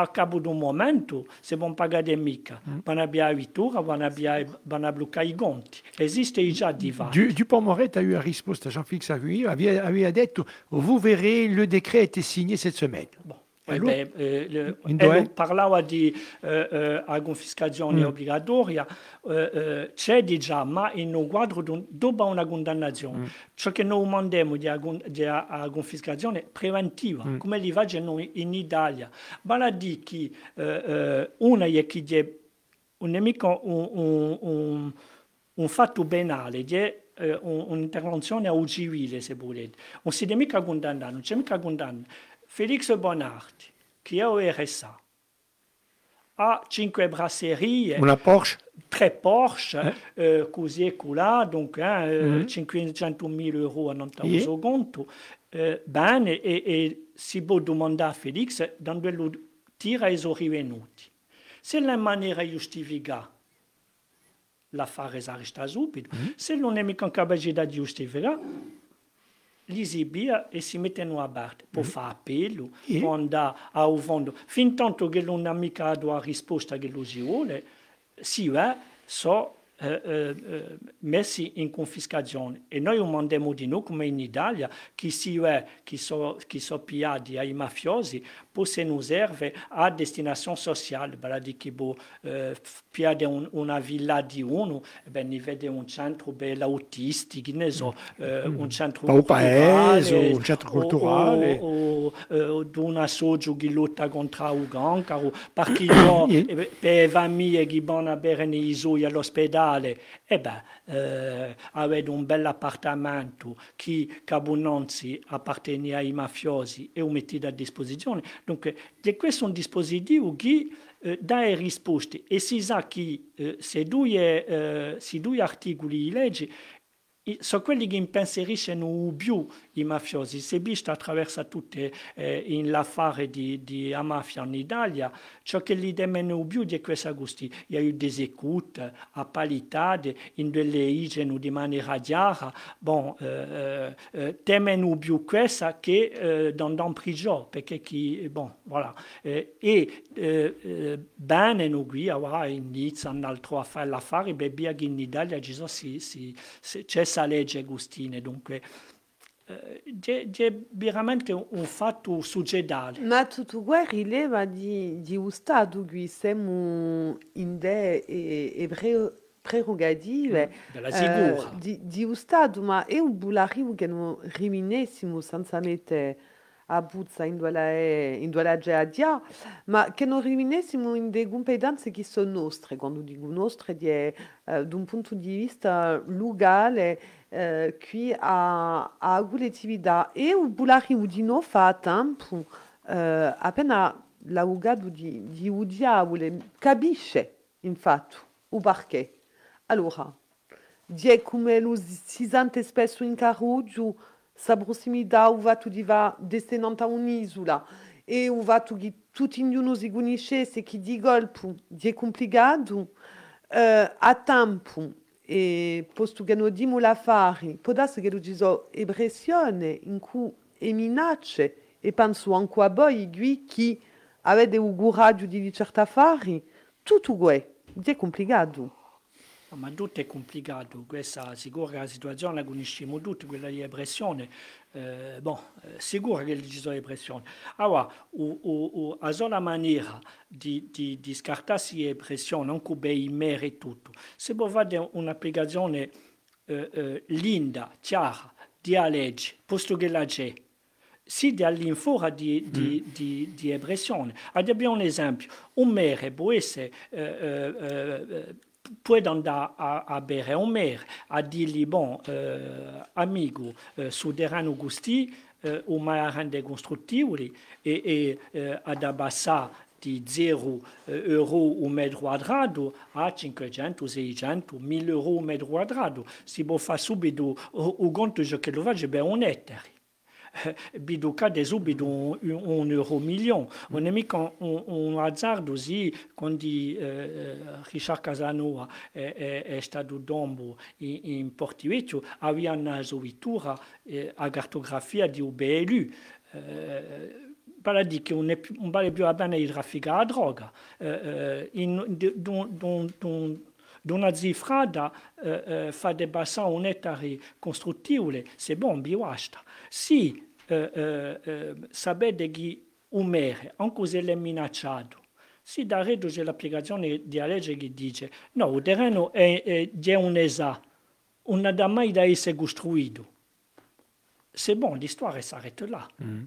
a cabo do momento, se vão pagar de mica, mm. vão abbiare a vitura, vão abbiare, vão bloccare i conti. Esiste già di du, Dupont-Moret a eu a Jean-Philippe Savigny, avait, avait detto, vous verrez, le décret a été signé cette semaine. Bon. Eh beh, eh, le, parlava di eh, eh, a confiscazione mm. obbligatoria, eh, eh, c'è di già, ma in un quadro dopo una condannazione. Mm. Ciò che noi mandiamo di, di a, a confiscazione preventiva, mm. come li facciano in Italia. Vale a dire che eh, una è che un nemico, un, un, un, un fatto penale, è un'intervenzione un civile, se volete. Non si deve mica condannare, non c'è mica condanna. Félix Bonardi, qui est au RSA, a cinque brasserie. Una Porsche Très Porsche, eh? euh, così e colà, donc hein, mm -hmm. 500 000 euro a non yeah. conto. Eh, bene, e, e si può domandare a Felix da dove tira i suoi rivenuti. Se la maniera giustifica l'affare arresta subito, mm -hmm. se non è mica di giustificare, li esibia e si mettono a parte per mm. fare appello, yeah. per andare a fondo. Fin tanto che non ha mica dato risposta che lo si vuole, si va, so eh, eh, eh, messi in confiscazione e noi mandiamo di noi come in Italia chi si è chi sono so piati ai mafiosi possono serve a destinazione sociale. Vale a dire che bo, eh, piade un, una villa di uno e beh, ne vede un centro bello autistico ne so eh, un centro o paese un centro culturale o, o, o una soggio che lotta contro il cancro perché io per famiglie che vanno a bere nei isoi all'ospedale. E beh, eh, aveva un bel appartamento che Cabunonzi apparteneva ai mafiosi e lo metteva a disposizione. Dunque, questo è un dispositivo che eh, dà risposte e si sa che eh, se, due, eh, se due articoli di legge sono quelli che impensieriscono più i mafiosi. Si è visto attraverso tutte eh, in l'affare di, di mafia in Italia, ciò che li temono più di questa gusti. Il y a eu des écoutes a palitate in delle igiene di maniera chiara. Bon, eh, eh, temono più questa che eh, dans, prigione, perché chi, bon, voilà. Eh, e eh, eh, bene no qui, ora in Nizza, un altro affare, l'affare, beh, in Italia ci sono, si, si, c'è questa legge Agostine, dunque eh, c'è veramente un fatto succedale. Ma tutto questo rileva di, di che siamo in de ebreo prerogative della sicura. Eh, di, ma è un bullarivo che non riminessimo senza mettere a Buzza in due in due dia, ma che non riminessimo in delle competenze che sono nostre, quando dico nostre, di, eh, da un punto di vista legale, qui a, a attività. E il Bulari Udino fa tempo, appena l'avvocato di, di Udiavole capisce, infatti, il perché. Allora, di come lo si spesso in carruggio, sa prossimità o fatto di va destinante a e o fatto che tutti ognuno si conoscesse che di colpo è complicato eh, a tempo e posto che non dimo l'affare può darsi che ci sono pressioni in cui e minacce e penso anche a voi che avete un coraggio di certi affari tutto questo è complicato ma tutto è complicato, questa sicura la situazione la conosciamo tutti, quella di depressione, eh, bon, eh, sicuro che ci sono depressioni. Allora, u, u, u, a sola maniera di, di, di scartarsi le depressioni, non come i meri e tutto, se può fare un'applicazione eh, eh, linda, chiara, di legge, posto che la c'è, si dall'infora di, di, mm. di, di depressione. Abbiamo un esempio, un mere può essere eh, può andare a, a bere un mere, a dirgli, bon, eh, amico, eh, su terreno gusti, eh, o mai rende costruttivi e, e eh, ad abbassare di 0 eh, euro un metro quadrato a 500, 600, 1000 euro un metro quadrato. Si può fare subito o conto che lo faccio per un ettaro bido des bido un, euro million. On est mis quand on, hasard aussi, quand dit euh, Richard Casanova est, est stato dombo in Portivecchio, aveva una zoitura eh, a cartografia di UBLU. Para dire qu'on ne on vale più a bene il traffico a droga. Eh, in, don, don, don, Dona zifrada fa de bassin un ettari costruttivo, c'est bon, biwasta. Si sapete che un mere, anche se l'è minacciato, si dà reduce l'applicazione di legge che dice no, il terreno è, è, è un esa, non ha mai da essere. C'est bon, l'histoire s'arrête là. Mm.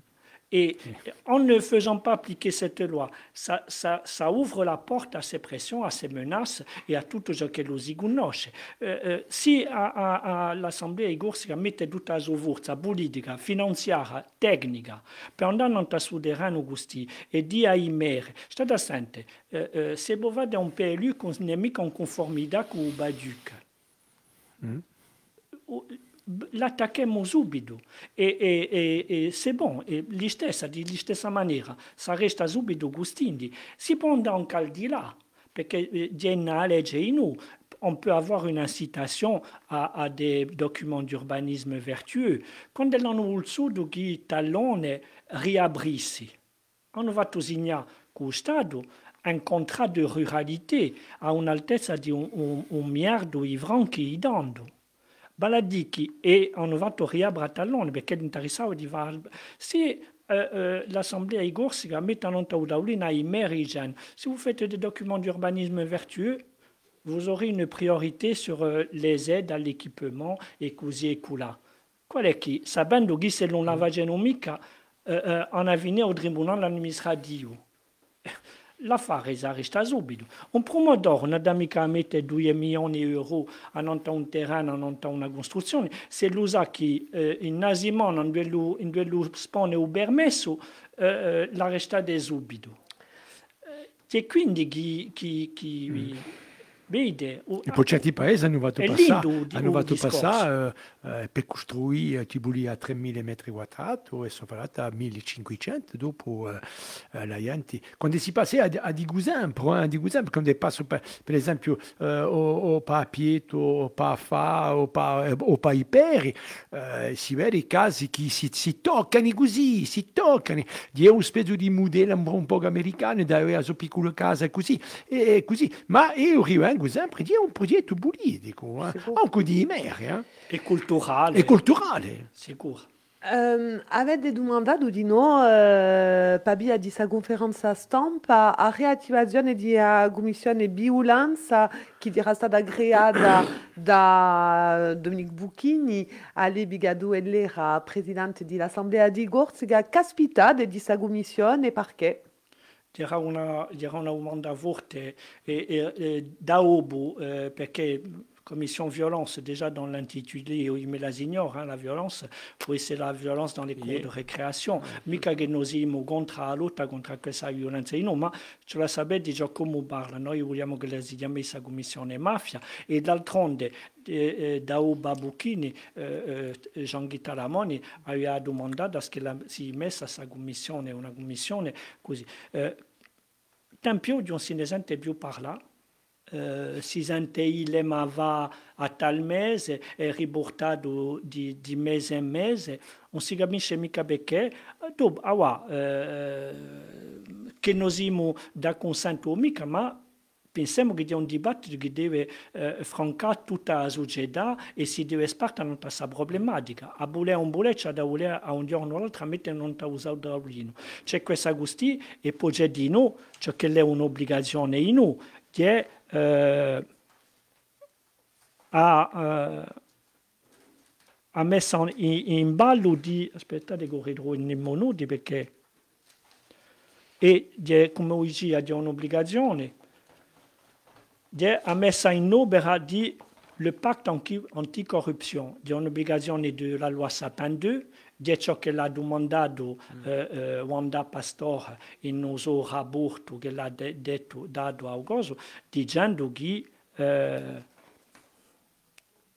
Et en ne faisant pas appliquer cette loi, ça, ça, ça ouvre la porte à ces pressions, à ces menaces et à tout ce si conosce. Eh, eh, si a, a, a l'Assemblea Igorsica mette tutta sua forza politica, finanziaria, tecnica, per andare sul terreno così e di ai mere, state attenti, eh, eh, se un PLU con nemico in conformità con il Baduc, mm l'attacchiamo subito e, e, bon, e gli stessa, di stessa maniera, sa resta subito gustindi. Si può andare anche al di là, perché c'è una on peut avoir une incitation à, à des documents d'urbanisme vertueux. Quand l'hanno il sud che talone fatto signare con lo Stato un contrat de ruralité a un'altezza di un, un, un miliardo di franchi dando. Baladiki e hanno fatto riabratallone perché interessava di fare. Se uh, uh, l'Assemblée igorsica met en taudolina i merigen, si vous faites des documents d'urbanisme vertueux, vous aurez une priorité sur uh, les aides à l'équipement et così e là. Qual è che, sapendo che se non lavaggio mica, uh, uh, en avviene au tribunale amministrativo l'affare resta subito. Un pomodoro non da mica mettere 2 milioni di euro a un terreno, a non una costruzione, se lo sa che eh, in Nasimon non lo, lo spone un permesso, eh, la resta subito. E quindi chi, chi, chi mm. vede... Per certi paesi hanno fatto passare, hanno fatto passare eh, per costruire Tibuli a 3.000 metri quadrati e sono a 1.500 dopo eh, la gente. Quando si passa a, a Digousin, a Digousin, quando passa per, per esempio eh, o, o pa a Pieto, o pa a Fa, o pa, o pa i Peri, eh, si vede i casi che si, si toccano così, si toccano. Di un spezzo di modello un po' americano, da una sua piccola casa così, e così. Ma io arrivo sempre di un progetto politico, eh? anche di mer. Eh? E culturale. E culturale. Sicuro. Um, avete domandato di no, uh, Pabi di sa conferenza stampa a reattivazione di una commissione biulanza che era stata creata da Dominique Bucchini, Ale Bigado era presidente dell'Assemblea di Gorsica, caspita di questa commissione perché? C'era una, c'era una domanda forte e, e, e da Obo, eh, perché commission violence, déjà dans l'intitulé, il la ignore, hein, la violence, oui, c'est la violence dans les cours de récréation. Mica che noi siamo contro la lotta contro questa violenza, no, ma ce la sapete già come parla. Noi vogliamo che la si chiami questa commissione mafia e d'altronde eh, da Uba Bucchini, eh, eh, Jean-Guy Lamoni aveva domandato che la, si messa questa commissione, una commissione così. Eh, Tempio non si ne sente più parlare Uh, si sentei va a tal mese e riportato di, di mese in mese, non si capisce mica perché. Dopo, ah, uh, che noi siamo da consento mica, ma pensiamo che è un dibattito che deve eh, francare tutta la società e si deve spartare in questa problematica. A volere un bule c'è da volere a un giorno o l'altro mettere non ta usato da Taurino. C'è questa gusti e poi c'è di noi, ciò che è un'obbligazione in noi, che è eh, a, eh, ha messo in, in, ballo di aspettate che ridrò in minuti perché e come oggi ha un'obbligazione ha messo in opera di le pacte anti, di un'obbligazione della loi Sapin 2 di ciò che l'ha domandato mm. eh, Wanda Pastor in un suo rapporto che l'ha de, detto dato a Gozo dicendo che eh,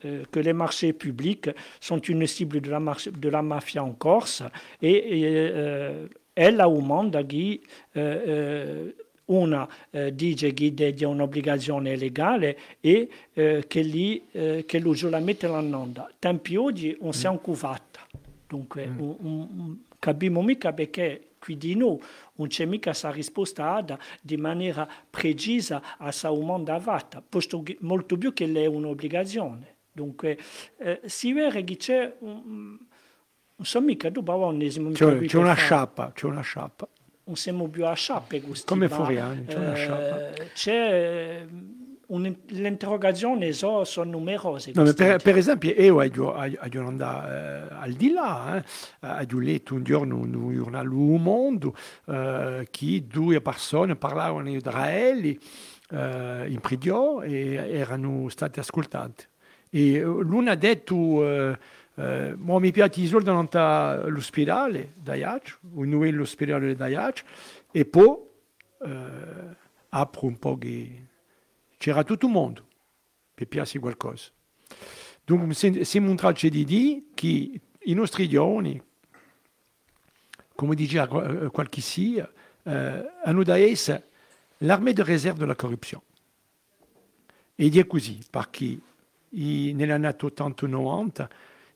Euh, que les marchés publics sont une cible de la, de la mafia en Corse et, et euh, elle aumenta che eh, una eh, dice che è un'obbligazione legale e eh, che, lì, eh, che lui la mette l'annonda. Tempi oggi non siamo mm. cuvata, dunque mm. un, un, capiamo mica perché qui di noi non c'è mica questa risposta di maniera precisa a questa domanda fatta, posto che molto più che è un'obbligazione. Dunque, eh, si vede che c'è un, non so mica tu baronesimo c'è, c'è una sciappa c'è una sciappa non siamo più a sciappe come Furiani c'è eh, una sciappa c'è un, l'interrogazione so, sono numerose no, per, per, esempio io ho andato eh, al di là eh, ho letto un giorno un giornale Le Monde eh, che due persone parlavano in Israele eh, in prigione e erano state ascoltate. E eh, l'una ha detto, eh, eh, mi piace non all'ospedale da Iac, un nuovo ospedale da Iac, e poi eh, apro un po' che c'era tutto il mondo per piace qualcosa. Dunque si montrato di dire che i nostri giovani, come diceva qualche sia, eh, hanno da essere l'armée de réserve della corruzione. E è così, perché nell'anno 80-90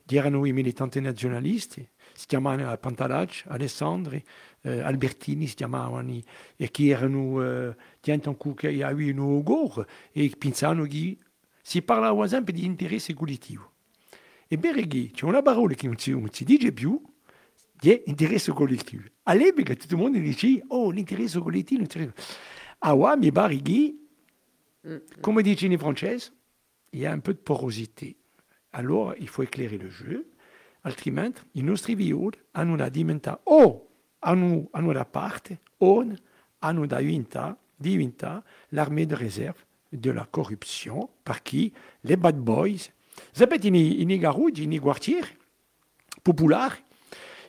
erano i militanti nazionalisti, si chiamavano Pantalacci, Alessandri, eh, Albertini si chiamavano, e che erano eh, gente che avevano un gore e pensavano che si parlava sempre di interesse collettivo. E Berghi c'è una parola che non si, non si dice più, di interesse collettivo. All'epoca tutto il mondo diceva, oh, l'interesse collettivo, l'interesse... Ah, ouais, mais Barighi, come dicono i francesi, il y a un peu de porosité. Alors, il faut éclairer le jeu. Altrimenti, i nostri violi hanno da diventare o hanno, hanno da parte o hanno da diventare, diventare l'armée de réserve de la corruption par qui les bad boys. Sapete, i, i garuggi, i quartieri popolari,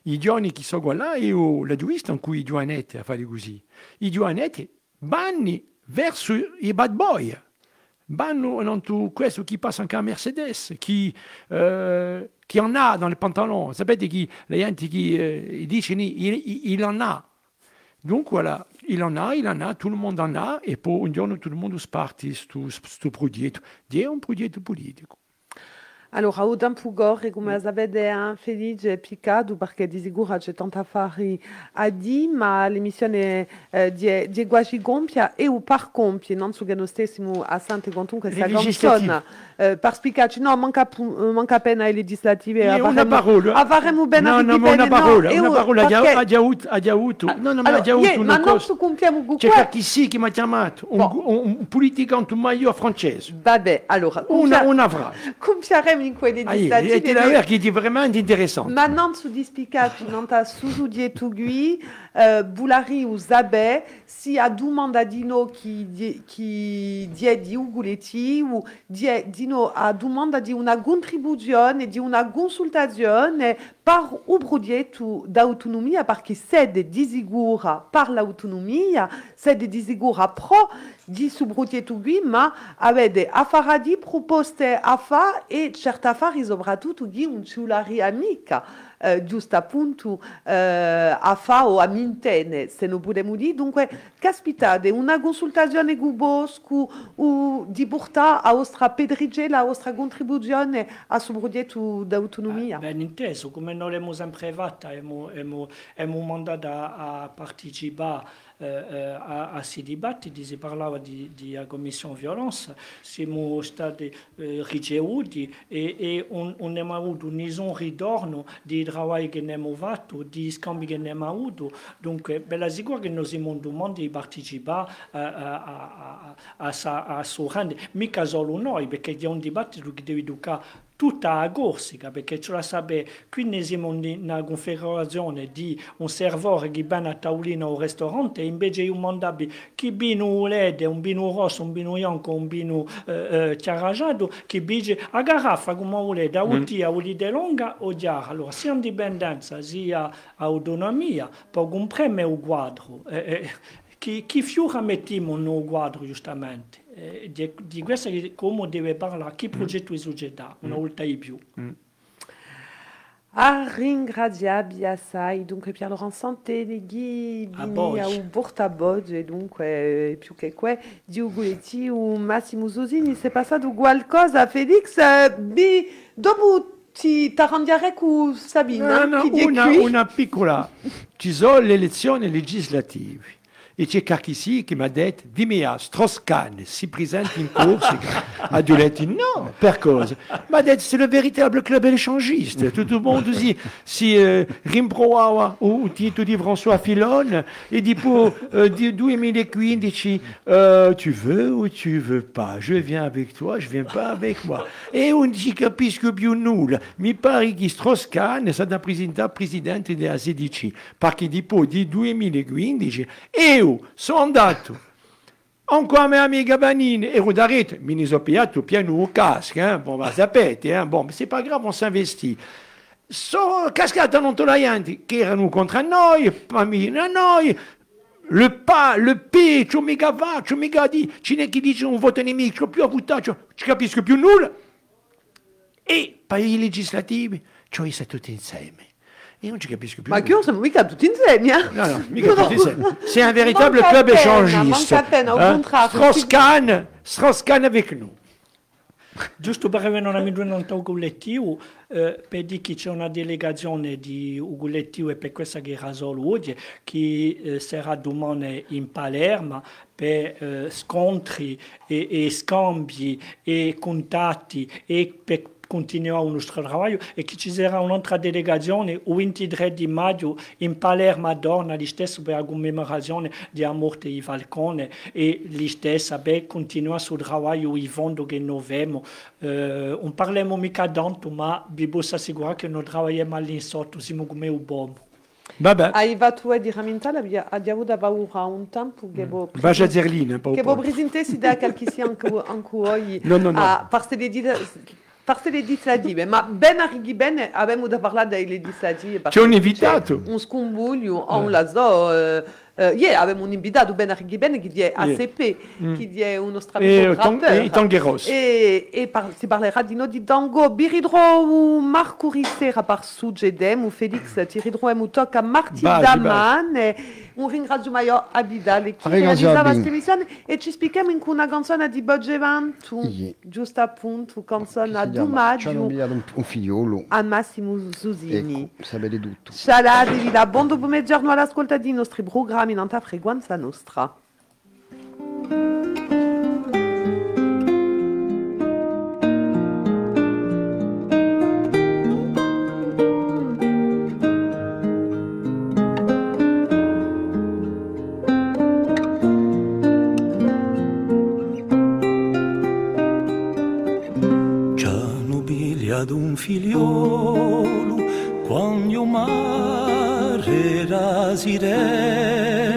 i giovani che sono là e la giurista in cui i giovanetti a fare così. I giovanetti vanno verso i bad boys vanno non tu questo qui passe anche a Mercedes, qui, euh, qui en a dans les pantalons. Sapete chi, la gente qui euh, dicono il, il en a. Donc voilà, il en a, il en a, tout le monde en a, e poi un giorno tutto il mondo sparte su questo progetto. È un progetto politico. Allora, o tempo gore, come sapete, è felice e piccato perché di sicuro c'è tanta affari a dire, ma l'emissione eh, di, di compia e o par compie, non so che noi stessimo a Sante che sta funziona. Eh, per spiegarci, no, manca, manca appena le legislative. Sì, una parola. Avremo ben no, no, una parola, una parola, avuto, ha già avuto, no, no, ma già avuto una cosa. Ma non compiamo C'è cioè, chi sì che mi ha chiamato, un, un, un politicante meglio francese. Vabbè, allora. Una, una frase. Compiaremo in quelle legislative. Ah, è la che è veramente interessante. Ma non su dispicaci, non ta su di tugui, uh, bulari o zabe, si a domandadino che che die di uguleti o die dino a domanda di una contribuzione, di una consultazione par o progetto d'autonomia, perché sede disigura par l'autonomia, sede disigura pro di subrotietugui, ma avete affaradi proposte a fa e certa affari soprattutto di un ciulari amica. Uh, giusto appunto uh, a fa o a mintene, se non possiamo dire. Dunque, caspitate, una consultazione con Bosco o di portare a vostra pedrigella, a vostra contribuzione a suo progetto d'autonomia. Ah, ben inteso, come noi abbiamo sempre abbiamo, abbiamo mandato a, a partecipare eh, a, a si dibattiti, si parlava di, di commissione violenza, siamo stati eh, ricevuti e, e un, un abbiamo avuto un ritorno di lavoro che abbiamo fatto, di scambi che abbiamo avuto, dunque bella sicura che noi siamo mondo di partecipare a, a, a, a, a, a solo noi, perché è un dibattito che deve educare tutta a Corsica, perché ce la sape, qui siamo in una configurazione di un servore che va a tavolino al ristorante, invece di un mandabi chi bino LED, un bino rosso, un bino bianco, un bino eh, eh, chiaraggiato, che dice a garrafa come vuole, da ultia mm. o di longa o già. Allora, sia indipendenza sia autonomia, per comprendere il quadro. Eh, eh, chi, chi fiora mettiamo nel quadro, giustamente? Eh, di, di questo come deve parlare, chi progetto mm. società, una mm. volta di più. Mm. A ringraziarvi assai, dunque Pier Laurent Santelleghi, Bini au portabogge, dunque più che que, di Uguletti o Massimo Zosini, se passato qualcosa, Felix, bi, dopo ti t'arrandierai con Sabina, no, no, una, una piccola, ci sono le elezioni legislative. Et c'è Carchissi qui m'a dit, Vimea, Strauss-Kahn, si présente in Corsica. a dû dit, non, per cosa? M'a dit, c'est le véritable club échangiste. Tout le monde dit, si euh, Rimproawa ou Tito di François Filon, et dit pour euh, 2015, euh, tu veux ou tu veux pas? Je viens avec toi, je viens pas avec moi. Et on dit capisco più nulla. Mi pare che Strauss-Kahn è stata presentata presidente della 16, perché dopo di 2015 e eu sono andato Encore a mia amica Banine e Rudarit, mi ne piato piano au casque, hein? bon, va sapete, hein? bon, c'est pas grave, on s'investit. So cascata non tolaianti, che erano contro noi, noi, le pa, le P, ci mica va, ci mica di, ce n'è chi dice un voto nemico, più a votato, ci capisco più nulla. E paesi legislativi, cioè tutti insieme. Io non ci capisco più. Ma che non siamo mica tutti insieme. Eh? No, no, mica tutti insieme. C'est un véritable club échangiste. Hein? Strauss-Kahn, Strauss-Kahn avec nous. Giusto per avere una migliore collettivo, eh, per dire che c'è una delegazione di un collettivo e per questa che oggi, che eh, sarà domani in Palermo per eh, scontri e, e scambi e contatti e per continuar o nostro trabalho e que ci sarà un'altra delegazione il 23 di maggio in Palermo Adorna, lì stesso per la commemorazione della morte di Falcone e sul lavoro i fondi che noi abbiamo. Uh, non parliamo mica tanto, ma vi posso assicurare che noi lavoriamo lì sotto, siamo come un bombo. Vabbè. Aivatua di Ramintala abbiamo da paura un tempo che mm. Vaja a Zerline, che voi presentessi da qualche sia anche oggi. No, no, no. Parte legislative, ma ben arrivi bene abbiamo da parlare delle legislative. C'è un invitato. Un scombuglio, un lazo. Eh, Uh, ieri avevamo un invitato ben arrivato che è ACP, yeah. mm. che è uno straporatore. E Tangueros. E, e par, si parlerà di noi di tango. Biridro u Marco Rissera par Sugedem, u Felix tiridro tocca Martin Daman. E, un ringrazio maior a Bidale che realizzava questa emissione e ci spieghiamo in una canzone di yeah. giusto appunto, canzone ad omaggio un, figliolo a Massimo Zuzini. Ecco, sapete tutto. Ciao, da buon pomeriggio all'ascolta di nostri programmi caminanta frequenza nostra. Figliolo quando io mare rasirei